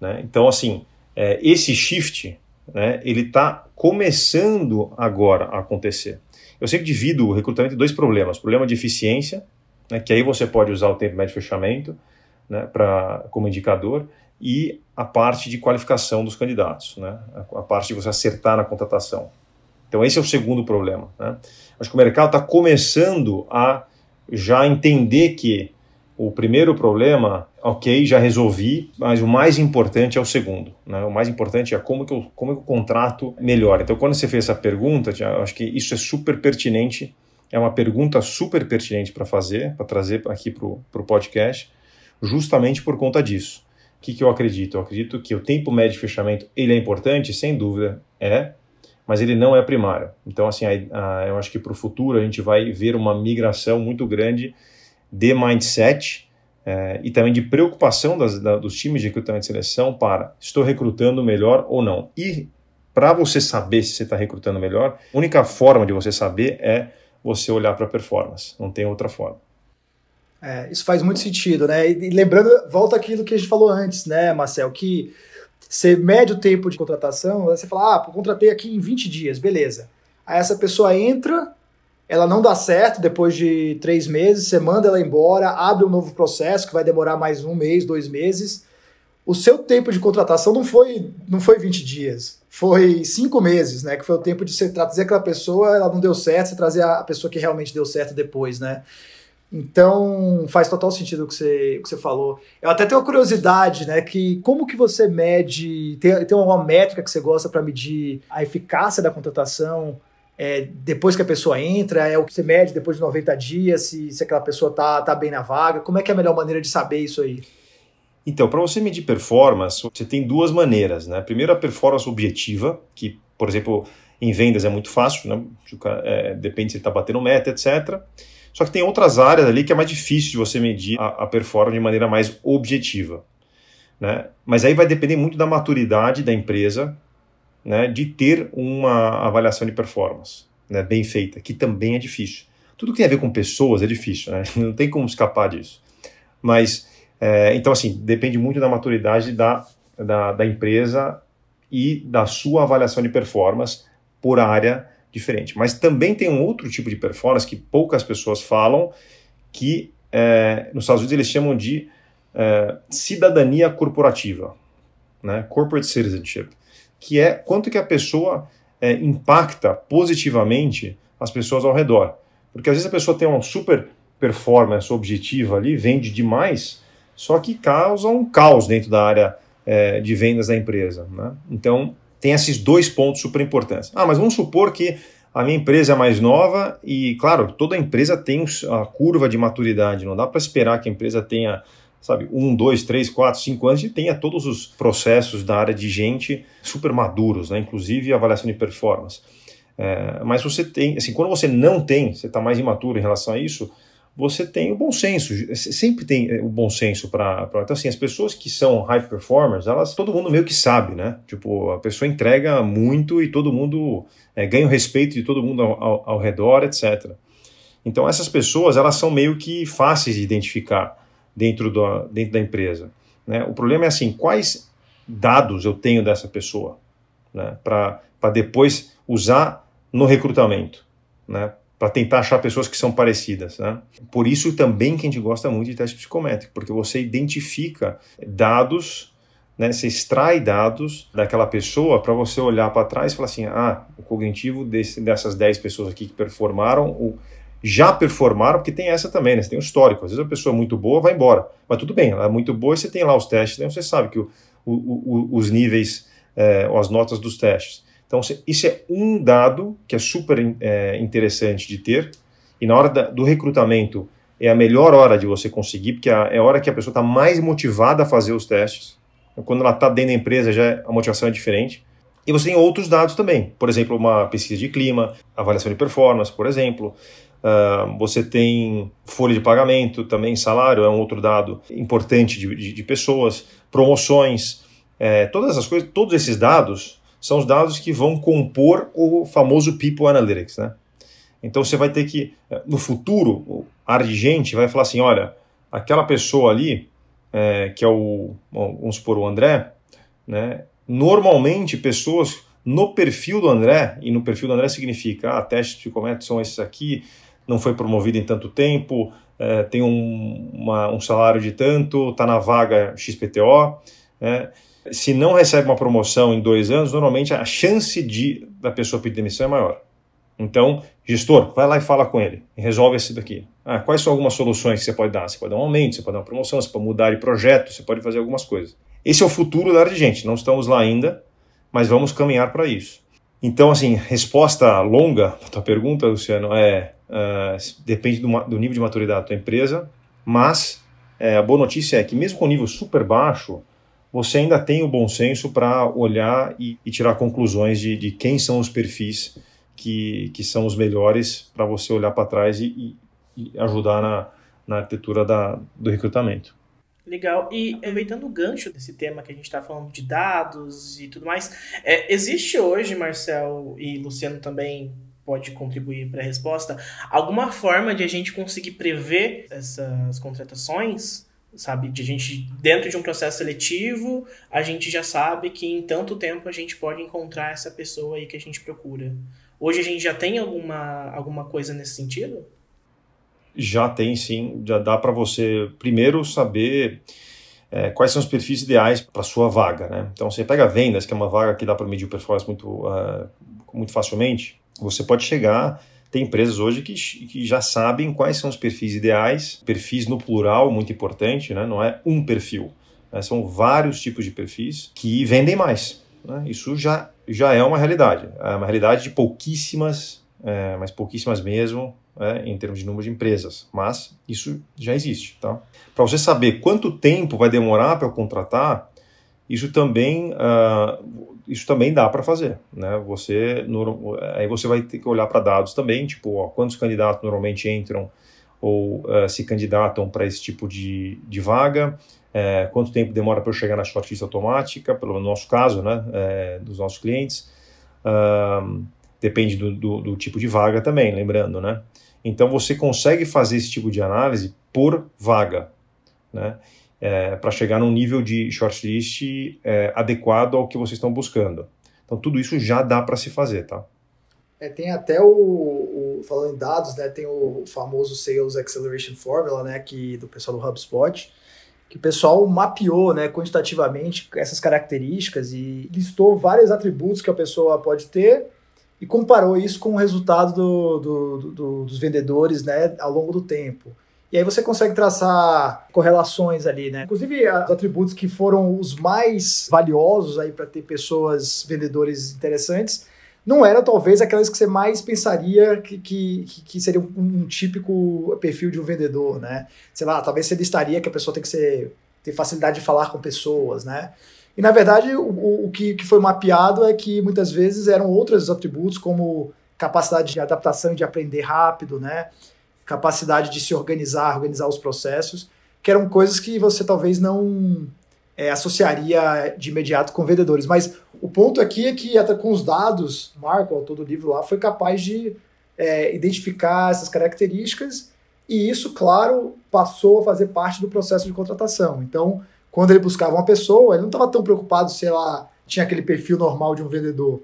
Né? Então, assim, é, esse shift, né, ele está começando agora a acontecer. Eu sempre divido o recrutamento em dois problemas. Problema de eficiência, né, que aí você pode usar o tempo médio de fechamento né, pra, como indicador, e a parte de qualificação dos candidatos, né? a parte de você acertar na contratação. Então, esse é o segundo problema. Né? Acho que o mercado está começando a já entender que o primeiro problema, ok, já resolvi, mas o mais importante é o segundo. Né? O mais importante é como que, eu, como que o contrato melhora. Então, quando você fez essa pergunta, acho que isso é super pertinente, é uma pergunta super pertinente para fazer, para trazer aqui para o podcast, justamente por conta disso que, que eu acredito? Eu acredito que o tempo médio de fechamento ele é importante, sem dúvida é, mas ele não é primário. Então, assim, a, a, eu acho que para o futuro a gente vai ver uma migração muito grande de mindset é, e também de preocupação das, da, dos times de recrutamento e seleção para estou recrutando melhor ou não. E para você saber se você está recrutando melhor, a única forma de você saber é você olhar para a performance, não tem outra forma. É, isso faz muito sentido, né? E lembrando, volta aquilo que a gente falou antes, né, Marcel, que você mede o tempo de contratação, você fala, ah, contratei aqui em 20 dias, beleza. Aí essa pessoa entra, ela não dá certo depois de três meses, você manda ela embora, abre um novo processo que vai demorar mais um mês, dois meses. O seu tempo de contratação não foi, não foi 20 dias, foi cinco meses, né? Que foi o tempo de você trazer aquela pessoa, ela não deu certo, você trazer a pessoa que realmente deu certo depois, né? Então faz total sentido o que você, o que você falou. Eu até tenho uma curiosidade, né? Que como que você mede, tem, tem uma métrica que você gosta para medir a eficácia da contratação? é, depois que a pessoa entra, é o que você mede depois de 90 dias, se, se aquela pessoa tá, tá bem na vaga. Como é que é a melhor maneira de saber isso aí? Então, para você medir performance, você tem duas maneiras, né? Primeiro, a performance objetiva, que, por exemplo, em vendas é muito fácil, né? É, depende se ele está batendo meta, etc. Só que tem outras áreas ali que é mais difícil de você medir a, a performance de maneira mais objetiva. Né? Mas aí vai depender muito da maturidade da empresa, né, de ter uma avaliação de performance né, bem feita, que também é difícil. Tudo que tem a ver com pessoas é difícil, né? não tem como escapar disso. Mas, é, então, assim, depende muito da maturidade da, da, da empresa e da sua avaliação de performance por área diferente. Mas também tem um outro tipo de performance que poucas pessoas falam, que é, nos Estados Unidos eles chamam de é, cidadania corporativa, né? corporate citizenship que é quanto que a pessoa é, impacta positivamente as pessoas ao redor. Porque às vezes a pessoa tem uma super performance objetiva ali, vende demais, só que causa um caos dentro da área é, de vendas da empresa. Né? Então, tem esses dois pontos super importantes. Ah, mas vamos supor que a minha empresa é mais nova e, claro, toda empresa tem a curva de maturidade, não dá para esperar que a empresa tenha sabe, um, dois, três, quatro, cinco anos e tenha todos os processos da área de gente super maduros, né? inclusive avaliação de performance. É, mas você tem, assim, quando você não tem, você está mais imaturo em relação a isso, você tem o bom senso, sempre tem é, o bom senso para. Então, assim, as pessoas que são high performers, elas, todo mundo meio que sabe, né? Tipo, a pessoa entrega muito e todo mundo é, ganha o respeito de todo mundo ao, ao, ao redor, etc. Então, essas pessoas, elas são meio que fáceis de identificar dentro, do, dentro da empresa. Né? O problema é assim, quais dados eu tenho dessa pessoa né? para depois usar no recrutamento, né? Para tentar achar pessoas que são parecidas. Né? Por isso também que a gente gosta muito de teste psicométrico, porque você identifica dados, né? você extrai dados daquela pessoa para você olhar para trás e falar assim, ah, o cognitivo desse, dessas 10 pessoas aqui que performaram, o já performaram, porque tem essa também, né? Você tem o histórico. Às vezes a pessoa é muito boa vai embora. Mas tudo bem, ela é muito boa e você tem lá os testes, então você sabe que o, o, o, os níveis, é, as notas dos testes. Então, isso é um dado que é super é, interessante de ter. E na hora da, do recrutamento é a melhor hora de você conseguir, porque é a hora que a pessoa está mais motivada a fazer os testes. Então, quando ela está dentro da empresa, já a motivação é diferente. E você tem outros dados também, por exemplo, uma pesquisa de clima, avaliação de performance, por exemplo. Uh, você tem folha de pagamento, também salário é um outro dado importante de, de, de pessoas, promoções, é, todas essas coisas, todos esses dados são os dados que vão compor o famoso People Analytics, né? Então você vai ter que, no futuro, a gente vai falar assim, olha, aquela pessoa ali, é, que é o, vamos supor, o André, né? Normalmente pessoas no perfil do André, e no perfil do André significa, ah, testes psicométricos são esses aqui, não foi promovido em tanto tempo, é, tem um, uma, um, salário de tanto, está na vaga XPTO. Né? Se não recebe uma promoção em dois anos, normalmente a chance de da pessoa pedir demissão é maior. Então, gestor, vai lá e fala com ele, resolve esse daqui. Ah, quais são algumas soluções que você pode dar? Você pode dar um aumento, você pode dar uma promoção, você pode mudar de projeto, você pode fazer algumas coisas. Esse é o futuro da área de gente. Não estamos lá ainda, mas vamos caminhar para isso. Então, assim, resposta longa para tua pergunta, Luciano, é Uh, depende do, do, nível de maturidade da tua empresa, mas é, a boa notícia é que mesmo com nível super baixo, você ainda tem o bom senso para olhar e, e, tirar conclusões de, de, quem são os perfis que, que são os melhores para você olhar para trás e, e, ajudar na, na arquitetura da, do recrutamento. Legal. E aproveitando o gancho desse tema que a gente está falando de dados e tudo mais, é, existe hoje, Marcel e Luciano também pode contribuir para a resposta, alguma forma de a gente conseguir prever essas contratações? Sabe, de a gente, dentro de um processo seletivo, a gente já sabe que em tanto tempo a gente pode encontrar essa pessoa aí que a gente procura. Hoje a gente já tem alguma, alguma coisa nesse sentido? Já tem sim, já dá para você primeiro saber é, quais são os perfis ideais para sua vaga, né? Então você pega vendas, que é uma vaga que dá para medir o performance muito, uh, muito facilmente. Você pode chegar, tem empresas hoje que, que já sabem quais são os perfis ideais, perfis no plural, muito importante, né? Não é um perfil, né? são vários tipos de perfis que vendem mais. Né? Isso já já é uma realidade, é uma realidade de pouquíssimas, é, mas pouquíssimas mesmo, é, em termos de número de empresas, mas isso já existe, tá? Para você saber quanto tempo vai demorar para eu contratar, isso também, uh, isso também dá para fazer, né? Você, aí você vai ter que olhar para dados também, tipo, ó, quantos candidatos normalmente entram ou uh, se candidatam para esse tipo de, de vaga, é, quanto tempo demora para eu chegar na shortlist automática, pelo nosso caso, né, é, dos nossos clientes. Uh, depende do, do, do, tipo de vaga também, lembrando, né? Então você consegue fazer esse tipo de análise por vaga, né? É, para chegar num nível de shortlist é, adequado ao que vocês estão buscando. Então tudo isso já dá para se fazer, tá? É, tem até o, o, falando em dados, né? Tem o famoso Sales Acceleration Formula, né? Que do pessoal do HubSpot, que o pessoal mapeou, né? Quantitativamente essas características e listou vários atributos que a pessoa pode ter e comparou isso com o resultado do, do, do, dos vendedores né, ao longo do tempo. E aí você consegue traçar correlações ali, né? Inclusive, os atributos que foram os mais valiosos aí para ter pessoas, vendedores interessantes, não eram talvez aquelas que você mais pensaria que, que, que seria um, um, típico perfil de um vendedor, né? Sei lá, talvez você listaria que a pessoa tem que ser, ter facilidade de falar com pessoas, né? E na verdade, o, o que, que foi mapeado é que muitas vezes eram outros atributos, como capacidade de adaptação e de aprender rápido, né? Capacidade de se organizar, organizar os processos, que eram coisas que você talvez não é, associaria de imediato com vendedores. Mas o ponto aqui é que, até com os dados, Marco, autor do livro lá, foi capaz de é, identificar essas características e isso, claro, passou a fazer parte do processo de contratação. Então, quando ele buscava uma pessoa, ele não estava tão preocupado se ela tinha aquele perfil normal de um vendedor.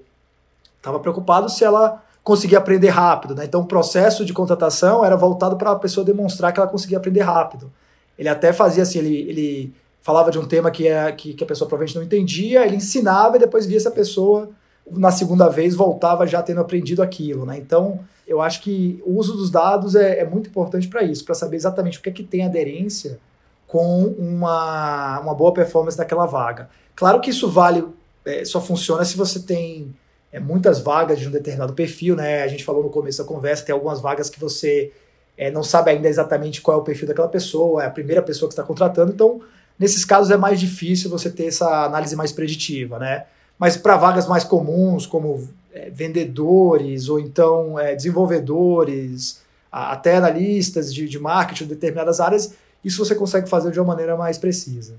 Estava preocupado se ela conseguia aprender rápido. Né? Então, o processo de contratação era voltado para a pessoa demonstrar que ela conseguia aprender rápido. Ele até fazia assim, ele, ele falava de um tema que, é, que, que a pessoa provavelmente não entendia, ele ensinava e depois via essa pessoa, na segunda vez, voltava já tendo aprendido aquilo. Né? Então, eu acho que o uso dos dados é, é muito importante para isso, para saber exatamente o que é que tem aderência com uma, uma boa performance daquela vaga. Claro que isso vale, é, só funciona se você tem é, muitas vagas de um determinado perfil, né? A gente falou no começo da conversa, tem algumas vagas que você é, não sabe ainda exatamente qual é o perfil daquela pessoa, é a primeira pessoa que está contratando, então nesses casos é mais difícil você ter essa análise mais preditiva, né? Mas para vagas mais comuns, como é, vendedores ou então é, desenvolvedores, até analistas de, de marketing de determinadas áreas, isso você consegue fazer de uma maneira mais precisa.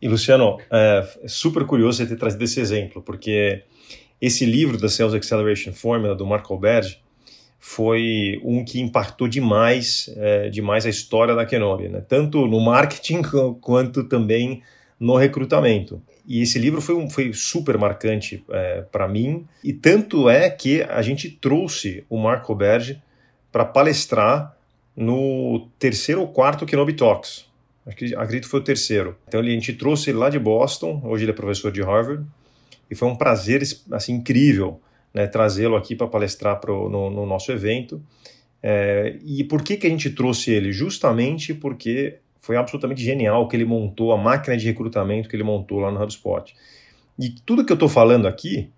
E Luciano, é super curioso você ter trazido esse exemplo, porque esse livro da Sales Acceleration Formula do Marco Alberti foi um que impactou demais, é, demais a história da Kenobi, né? tanto no marketing quanto também no recrutamento. E esse livro foi, um, foi super marcante é, para mim, e tanto é que a gente trouxe o Marco Alberti para palestrar no terceiro ou quarto Kenobi Talks. Acredito que foi o terceiro. Então a gente trouxe ele lá de Boston, hoje ele é professor de Harvard, e foi um prazer assim incrível né, trazê-lo aqui para palestrar pro, no, no, nosso evento. É, e por que, que a gente trouxe ele? Justamente porque foi absolutamente genial que ele montou, a máquina de recrutamento que ele montou lá no HubSpot. E tudo que eu estou falando aqui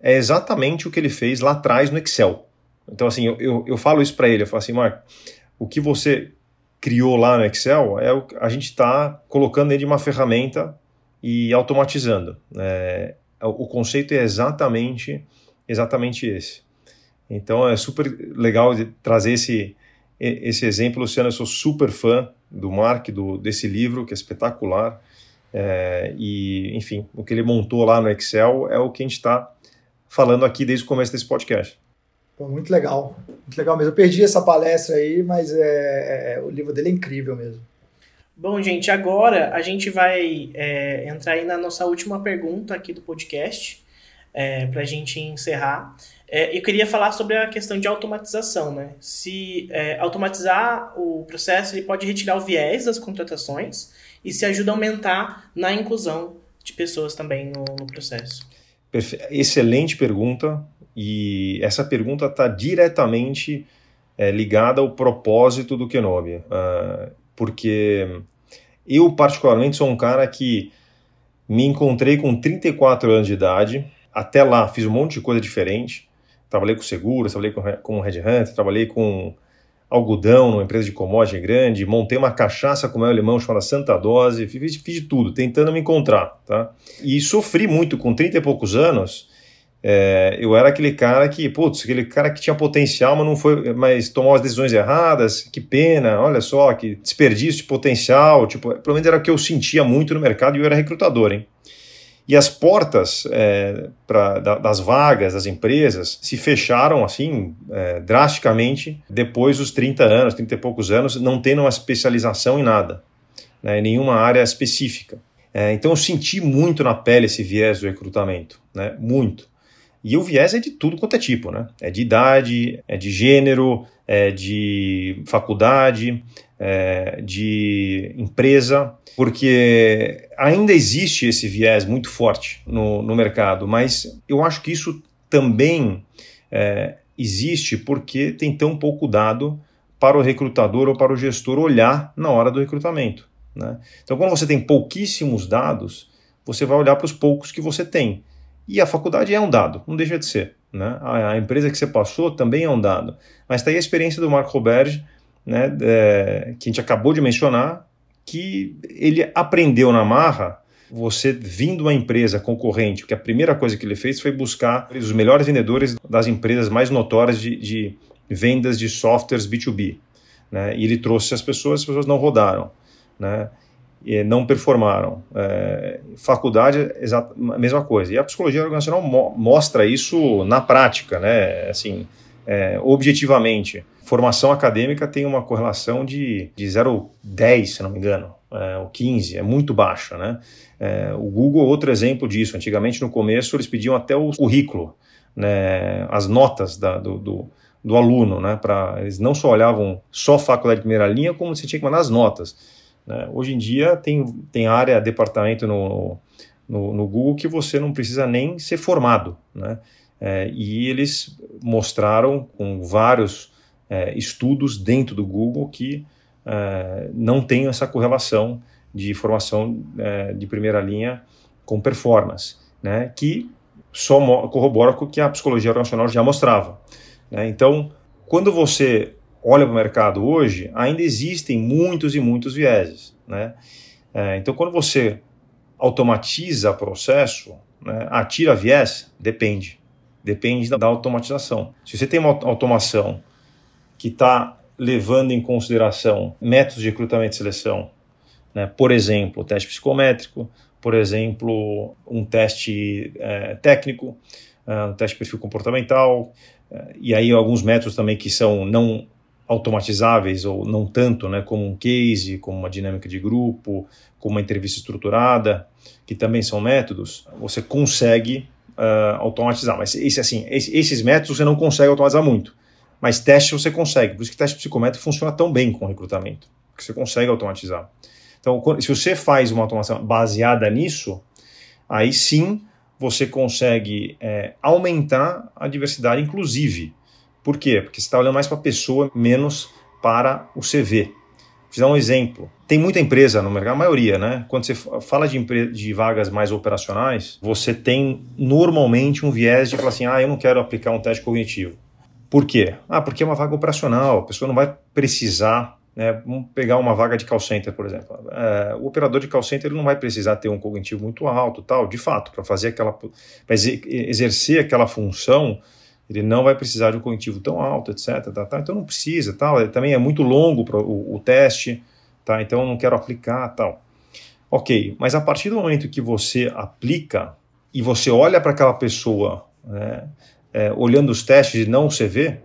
é exatamente o que ele fez lá atrás no Excel. Então, assim, eu, eu, eu falo isso para ele, eu falo assim, Marco, o que você criou lá no Excel é o, a gente está colocando de uma ferramenta e automatizando. É, o conceito é exatamente exatamente esse. Então é super legal trazer esse esse exemplo, Luciano, eu sou super fã do Mark, do, desse livro, que é espetacular. É, e, enfim, o que ele montou lá no Excel é o que a gente está falando aqui desde o começo desse podcast. Pô, muito legal, muito legal mesmo. Eu perdi essa palestra aí, mas é, é, é o livro dele é incrível mesmo. Bom, gente, agora a gente vai é, entrar aí na nossa última pergunta aqui do podcast, é, para a gente encerrar. É, eu queria falar sobre a questão de automatização, né? Se é, automatizar o processo, ele pode retirar o viés das contratações e se ajuda a aumentar na inclusão de pessoas também no, no processo. Perfe Excelente pergunta, e essa pergunta está diretamente é, ligada ao propósito do Kenobi. Uh, porque eu, particularmente, sou um cara que me encontrei com 34 anos de idade. Até lá, fiz um monte de coisa diferente. Trabalhei com seguros, trabalhei com, com Red Hunter, trabalhei com algodão numa empresa de commodity grande, montei uma cachaça com meu alemão chamada Santa Dose, fiz, fiz de tudo, tentando me encontrar. Tá? E sofri muito com 30 e poucos anos é, eu era aquele cara que, putz, aquele cara que tinha potencial, mas não foi, mas tomou as decisões erradas, que pena, olha só, que desperdício de potencial, tipo, pelo menos era o que eu sentia muito no mercado e eu era recrutador, hein? E as portas é, pra, da, das vagas das empresas se fecharam assim é, drasticamente depois dos 30 anos, 30 e poucos anos, não tendo uma especialização em nada, né, em nenhuma área específica. É, então eu senti muito na pele esse viés do recrutamento, né, muito. E o viés é de tudo quanto é tipo, né? É de idade, é de gênero, é de faculdade, é de empresa, porque ainda existe esse viés muito forte no, no mercado, mas eu acho que isso também é, existe porque tem tão pouco dado para o recrutador ou para o gestor olhar na hora do recrutamento. Né? Então, quando você tem pouquíssimos dados, você vai olhar para os poucos que você tem. E a faculdade é um dado, não deixa de ser. Né? A, empresa que você passou também é um dado. Mas está aí a experiência do Marco Roberge, né, é, que a gente acabou de mencionar, que ele aprendeu na marra você vindo uma empresa concorrente, que a primeira coisa que ele fez foi buscar os melhores vendedores das empresas mais notórias de, de vendas de softwares B2B. Né? E ele trouxe as pessoas, as pessoas não rodaram. Né? Não performaram. É, faculdade, a mesma coisa. E a psicologia organizacional mo mostra isso na prática, né? Assim, é, objetivamente. Formação acadêmica tem uma correlação de, de 0,10, se não me engano, é, ou 15, é muito baixa, né? É, o Google outro exemplo disso. Antigamente, no começo, eles pediam até o currículo, né? as notas da, do, do do aluno, né? Para eles não só olhavam só faculdade de primeira linha, como você tinha que mandar as notas. Né? Hoje em dia tem, tem área, departamento no, no, no, Google que você não precisa nem ser formado. Né? É, e eles mostraram com vários é, estudos dentro do Google que é, não tem essa correlação de formação é, de primeira linha com performance, né? que só corrobora com o que a psicologia organizacional já mostrava. Né? Então, quando você olha para o mercado hoje, ainda existem muitos e muitos vieses. Né? É, então, quando você automatiza processo, né, atira viés, depende. Depende da, automatização. Se você tem uma automação que está levando em consideração métodos de recrutamento e seleção, né, por exemplo, teste psicométrico, por exemplo, um teste é, técnico, uh, um teste de perfil comportamental, uh, e aí alguns métodos também que são não automatizáveis ou não tanto, né, como um case, como uma dinâmica de grupo, como uma entrevista estruturada, que também são métodos, você consegue uh, automatizar. Mas esse, assim, esses métodos você não consegue automatizar muito. Mas teste você consegue. Por isso que teste psicométrico funciona tão bem com recrutamento, porque você consegue automatizar. Então, se você faz uma automação baseada nisso, aí sim você consegue é, aumentar a diversidade inclusive por quê? Porque você está olhando mais para a pessoa, menos para o CV. Vou te dar um exemplo. Tem muita empresa no mercado, a maioria, né? Quando você fala de, de vagas mais operacionais, você tem normalmente um viés de falar assim: ah, eu não quero aplicar um teste cognitivo. Por quê? Ah, porque é uma vaga operacional, a pessoa não vai precisar. Né? Vamos pegar uma vaga de call center, por exemplo. É, o operador de call center ele não vai precisar ter um cognitivo muito alto, tal, de fato, para fazer aquela. para exercer aquela função ele não vai precisar de um cognitivo tão alto, etc. Tá, tá, então não precisa, tal. Também é muito longo pro, o, o teste, tá? Então não quero aplicar, tal. Ok, mas a partir do momento que você aplica e você olha para aquela pessoa, né, é, olhando os testes e não o CV,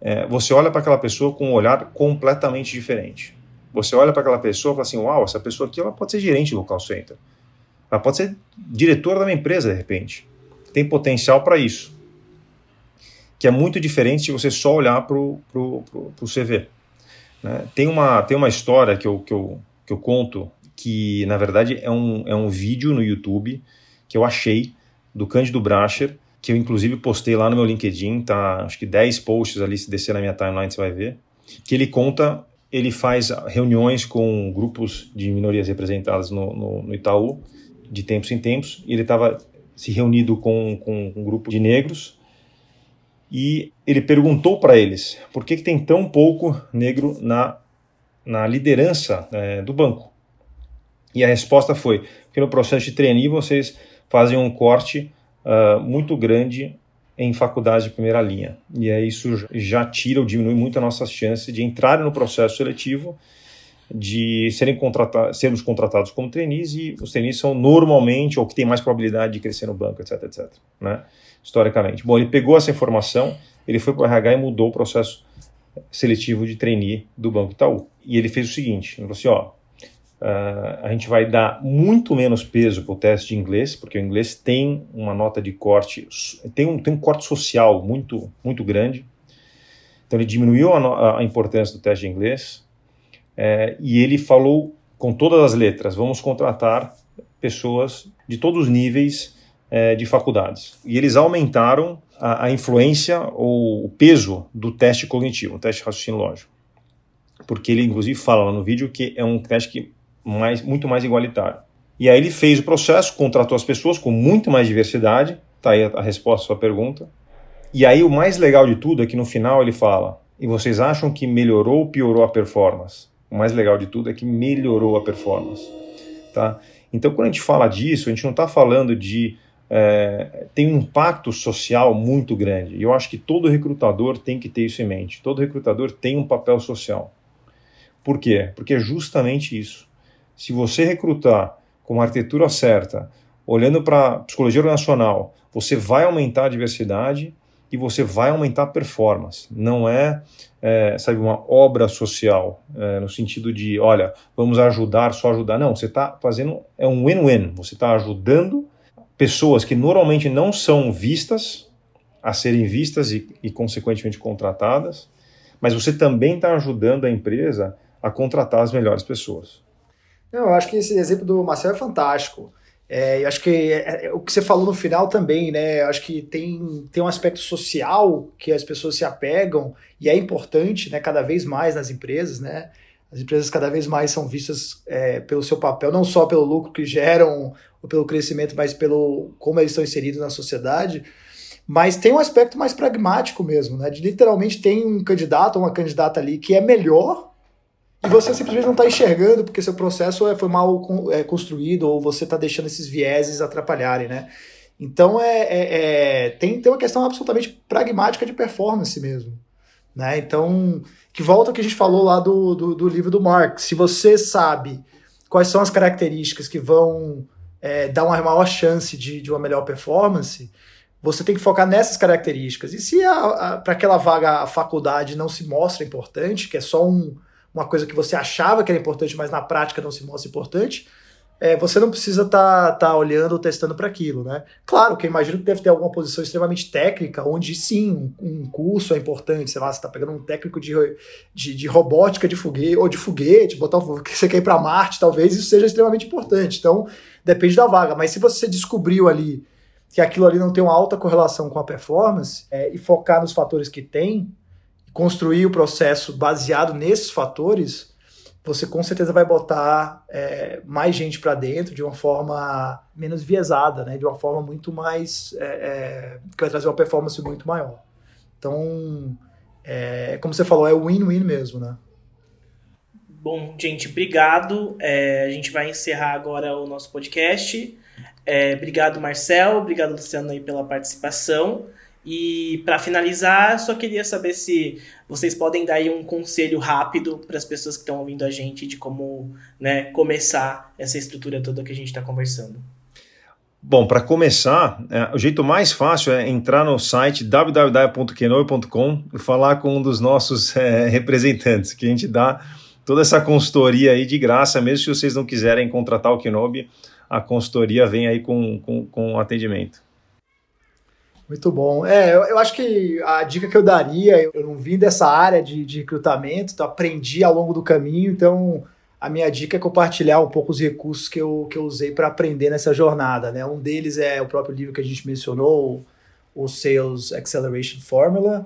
é, você olha para aquela pessoa com um olhar completamente diferente. Você olha para aquela pessoa e fala assim: Uau, essa pessoa aqui ela pode ser gerente do call center. Ela pode ser diretora da minha empresa, de repente. Tem potencial para isso. Que é muito diferente de você só olhar para o CV. Né? Tem, uma, tem uma história que eu, que, eu, que eu conto que, na verdade, é um, é um vídeo no YouTube que eu achei do Cândido Bracher, que eu inclusive postei lá no meu LinkedIn, tá? Acho que 10 posts ali, se descer na minha timeline você vai ver. Que ele conta, ele faz reuniões com grupos de minorias representadas no, no, no Itaú, de tempos em tempos, e ele estava se reunido com, com um grupo de negros e ele perguntou para eles por que, que, tem tão pouco negro na, na liderança é, do banco. E a resposta foi que no processo de trainee vocês fazem um corte uh, muito grande em faculdades de primeira linha. E aí isso já tira ou diminui muito a nossa chance de entrar no processo seletivo, de serem contratados, sermos contratados como trainees e os trainees são normalmente ou que tem mais probabilidade de crescer no banco, etc, etc, né? Historicamente. Bom, ele pegou essa informação, ele foi para o RH e mudou o processo seletivo de trainee do Banco Itaú. E ele fez o seguinte, ele falou assim, ó, Uh, a gente vai dar muito menos peso para o teste de inglês, porque o inglês tem uma nota de corte, tem um, tem um corte social muito, muito grande. Então ele diminuiu a, a importância do teste de inglês é, e ele falou com todas as letras: vamos contratar pessoas de todos os níveis é, de faculdades. E eles aumentaram a, a influência ou o peso do teste cognitivo, o teste de raciocínio lógico. Porque ele, inclusive, fala lá no vídeo que é um teste que mais, muito mais igualitário. E aí ele fez o processo, contratou as pessoas com muito mais diversidade, tá aí a, a resposta à sua pergunta. E aí o mais legal de tudo é que no final ele fala: e vocês acham que melhorou ou piorou a performance? O mais legal de tudo é que melhorou a performance, tá? Então quando a gente fala disso, a gente não está falando de é, tem um impacto social muito grande. E eu acho que todo recrutador tem que ter isso em mente. Todo recrutador tem um papel social. Por quê? Porque é justamente isso. Se você recrutar com a arquitetura certa, olhando para a psicologia organizacional, você vai aumentar a diversidade e você vai aumentar a performance. Não é, é sabe, uma obra social, é, no sentido de, olha, vamos ajudar, só ajudar. Não, você está fazendo, é um win-win. Você está ajudando pessoas que normalmente não são vistas a serem vistas e, e consequentemente, contratadas, mas você também está ajudando a empresa a contratar as melhores pessoas. Eu acho que esse exemplo do Marcel é fantástico. É, eu acho que é, é, o que você falou no final também, né? Eu acho que tem, tem um aspecto social que as pessoas se apegam e é importante, né? Cada vez mais nas empresas, né? As empresas cada vez mais são vistas é, pelo seu papel, não só pelo lucro que geram ou pelo crescimento, mas pelo como eles estão inseridos na sociedade. Mas tem um aspecto mais pragmático mesmo, né? De literalmente tem um candidato ou uma candidata ali que é melhor e você simplesmente não está enxergando porque seu processo é, foi mal é, construído ou você está deixando esses vieses atrapalharem, né? Então é, é, é, tem, tem uma questão absolutamente pragmática de performance mesmo. Né? Então, que volta ao que a gente falou lá do, do, do livro do Marx. Se você sabe quais são as características que vão é, dar uma maior chance de, de uma melhor performance, você tem que focar nessas características. E se para aquela vaga a faculdade não se mostra importante, que é só um, uma coisa que você achava que era importante, mas na prática não se mostra importante, é, você não precisa estar tá, tá olhando ou testando para aquilo, né? Claro que eu imagino que deve ter alguma posição extremamente técnica, onde sim, um, curso é importante, sei lá, você está pegando um técnico de, de, de, robótica de foguete, ou de foguete, botar você quer ir para Marte, talvez isso seja extremamente importante. Então, depende da vaga. Mas se você descobriu ali que aquilo ali não tem uma alta correlação com a performance, é, e focar nos fatores que tem, construir o processo baseado nesses fatores, você com certeza vai botar é, mais gente para dentro de uma forma menos viesada, né? de uma forma muito mais. É, é, que vai trazer uma performance muito maior. Então, é, como você falou, é win-win mesmo, né? Bom, gente, obrigado. É, a gente vai encerrar agora o nosso podcast. É, obrigado, Marcel. Obrigado, Luciano, aí, pela participação. E para finalizar, só queria saber se vocês podem dar aí um conselho rápido para as pessoas que estão ouvindo a gente de como né, começar essa estrutura toda que a gente está conversando. Bom, para começar, é, o jeito mais fácil é entrar no site www.kenoe.com e falar com um dos nossos é, representantes, que a gente dá toda essa consultoria aí de graça, mesmo se vocês não quiserem contratar o Kenobi, a consultoria vem aí com, com, com atendimento. Muito bom. É, eu, eu, acho que a dica que eu daria, eu não vim dessa área de, de recrutamento, então aprendi ao longo do caminho, então a minha dica é compartilhar um pouco os recursos que eu, que eu usei para aprender nessa jornada. Né? Um deles é o próprio livro que a gente mencionou, o Sales Acceleration Formula,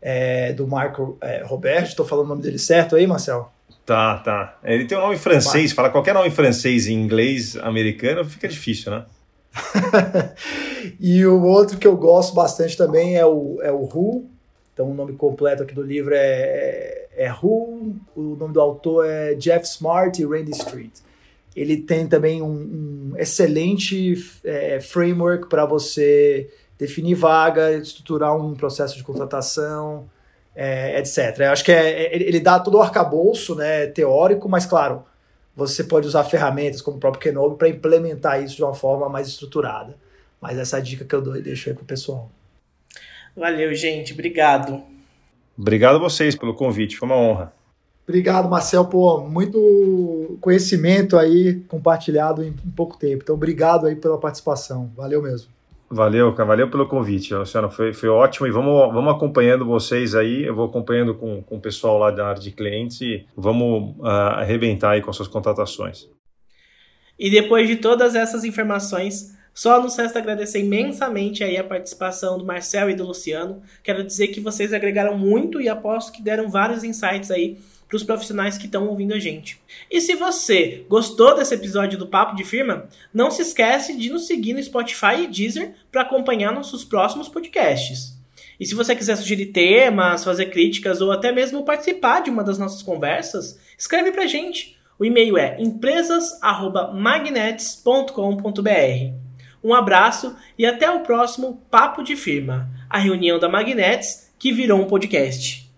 é, do Marco é, Roberto. Estou falando o nome dele certo aí, Marcel? Tá, tá. Ele tem um nome francês, fala qualquer nome francês em inglês americano, fica difícil, né? e o outro que eu gosto bastante também é o, é o Who. Então, o nome completo aqui do livro é, é, é Who. O nome do autor é Jeff Smart e Randy Street. Ele tem também um, um excelente é, framework para você definir vaga, estruturar um processo de contratação, é, etc. Eu acho que é, é ele dá todo o arcabouço né, teórico, mas claro, você pode usar ferramentas como o próprio Kenobi para implementar isso de uma forma mais estruturada. Mas essa é a dica que eu dou e deixo aí pro pessoal. Valeu, gente. Obrigado. Obrigado a vocês pelo convite. Foi uma honra. Obrigado, Marcel. Pô, muito conhecimento aí compartilhado em pouco tempo. Então, obrigado aí pela participação. Valeu mesmo. Valeu, valeu pelo convite, Luciano. Foi, foi ótimo e vamos, vamos acompanhando vocês aí. Eu vou acompanhando com, com o pessoal lá da área de clientes e vamos uh, arrebentar aí com suas contratações. E depois de todas essas informações, só nos resta agradecer imensamente aí a participação do Marcel e do Luciano. Quero dizer que vocês agregaram muito e aposto que deram vários insights aí para os profissionais que estão ouvindo a gente. E se você gostou desse episódio do Papo de Firma, não se esquece de nos seguir no Spotify e Deezer para acompanhar nossos próximos podcasts. E se você quiser sugerir temas, fazer críticas ou até mesmo participar de uma das nossas conversas, escreve para a gente. O e-mail é empresas@magnetes.com.br. Um abraço e até o próximo Papo de Firma, a reunião da Magnetes que virou um podcast.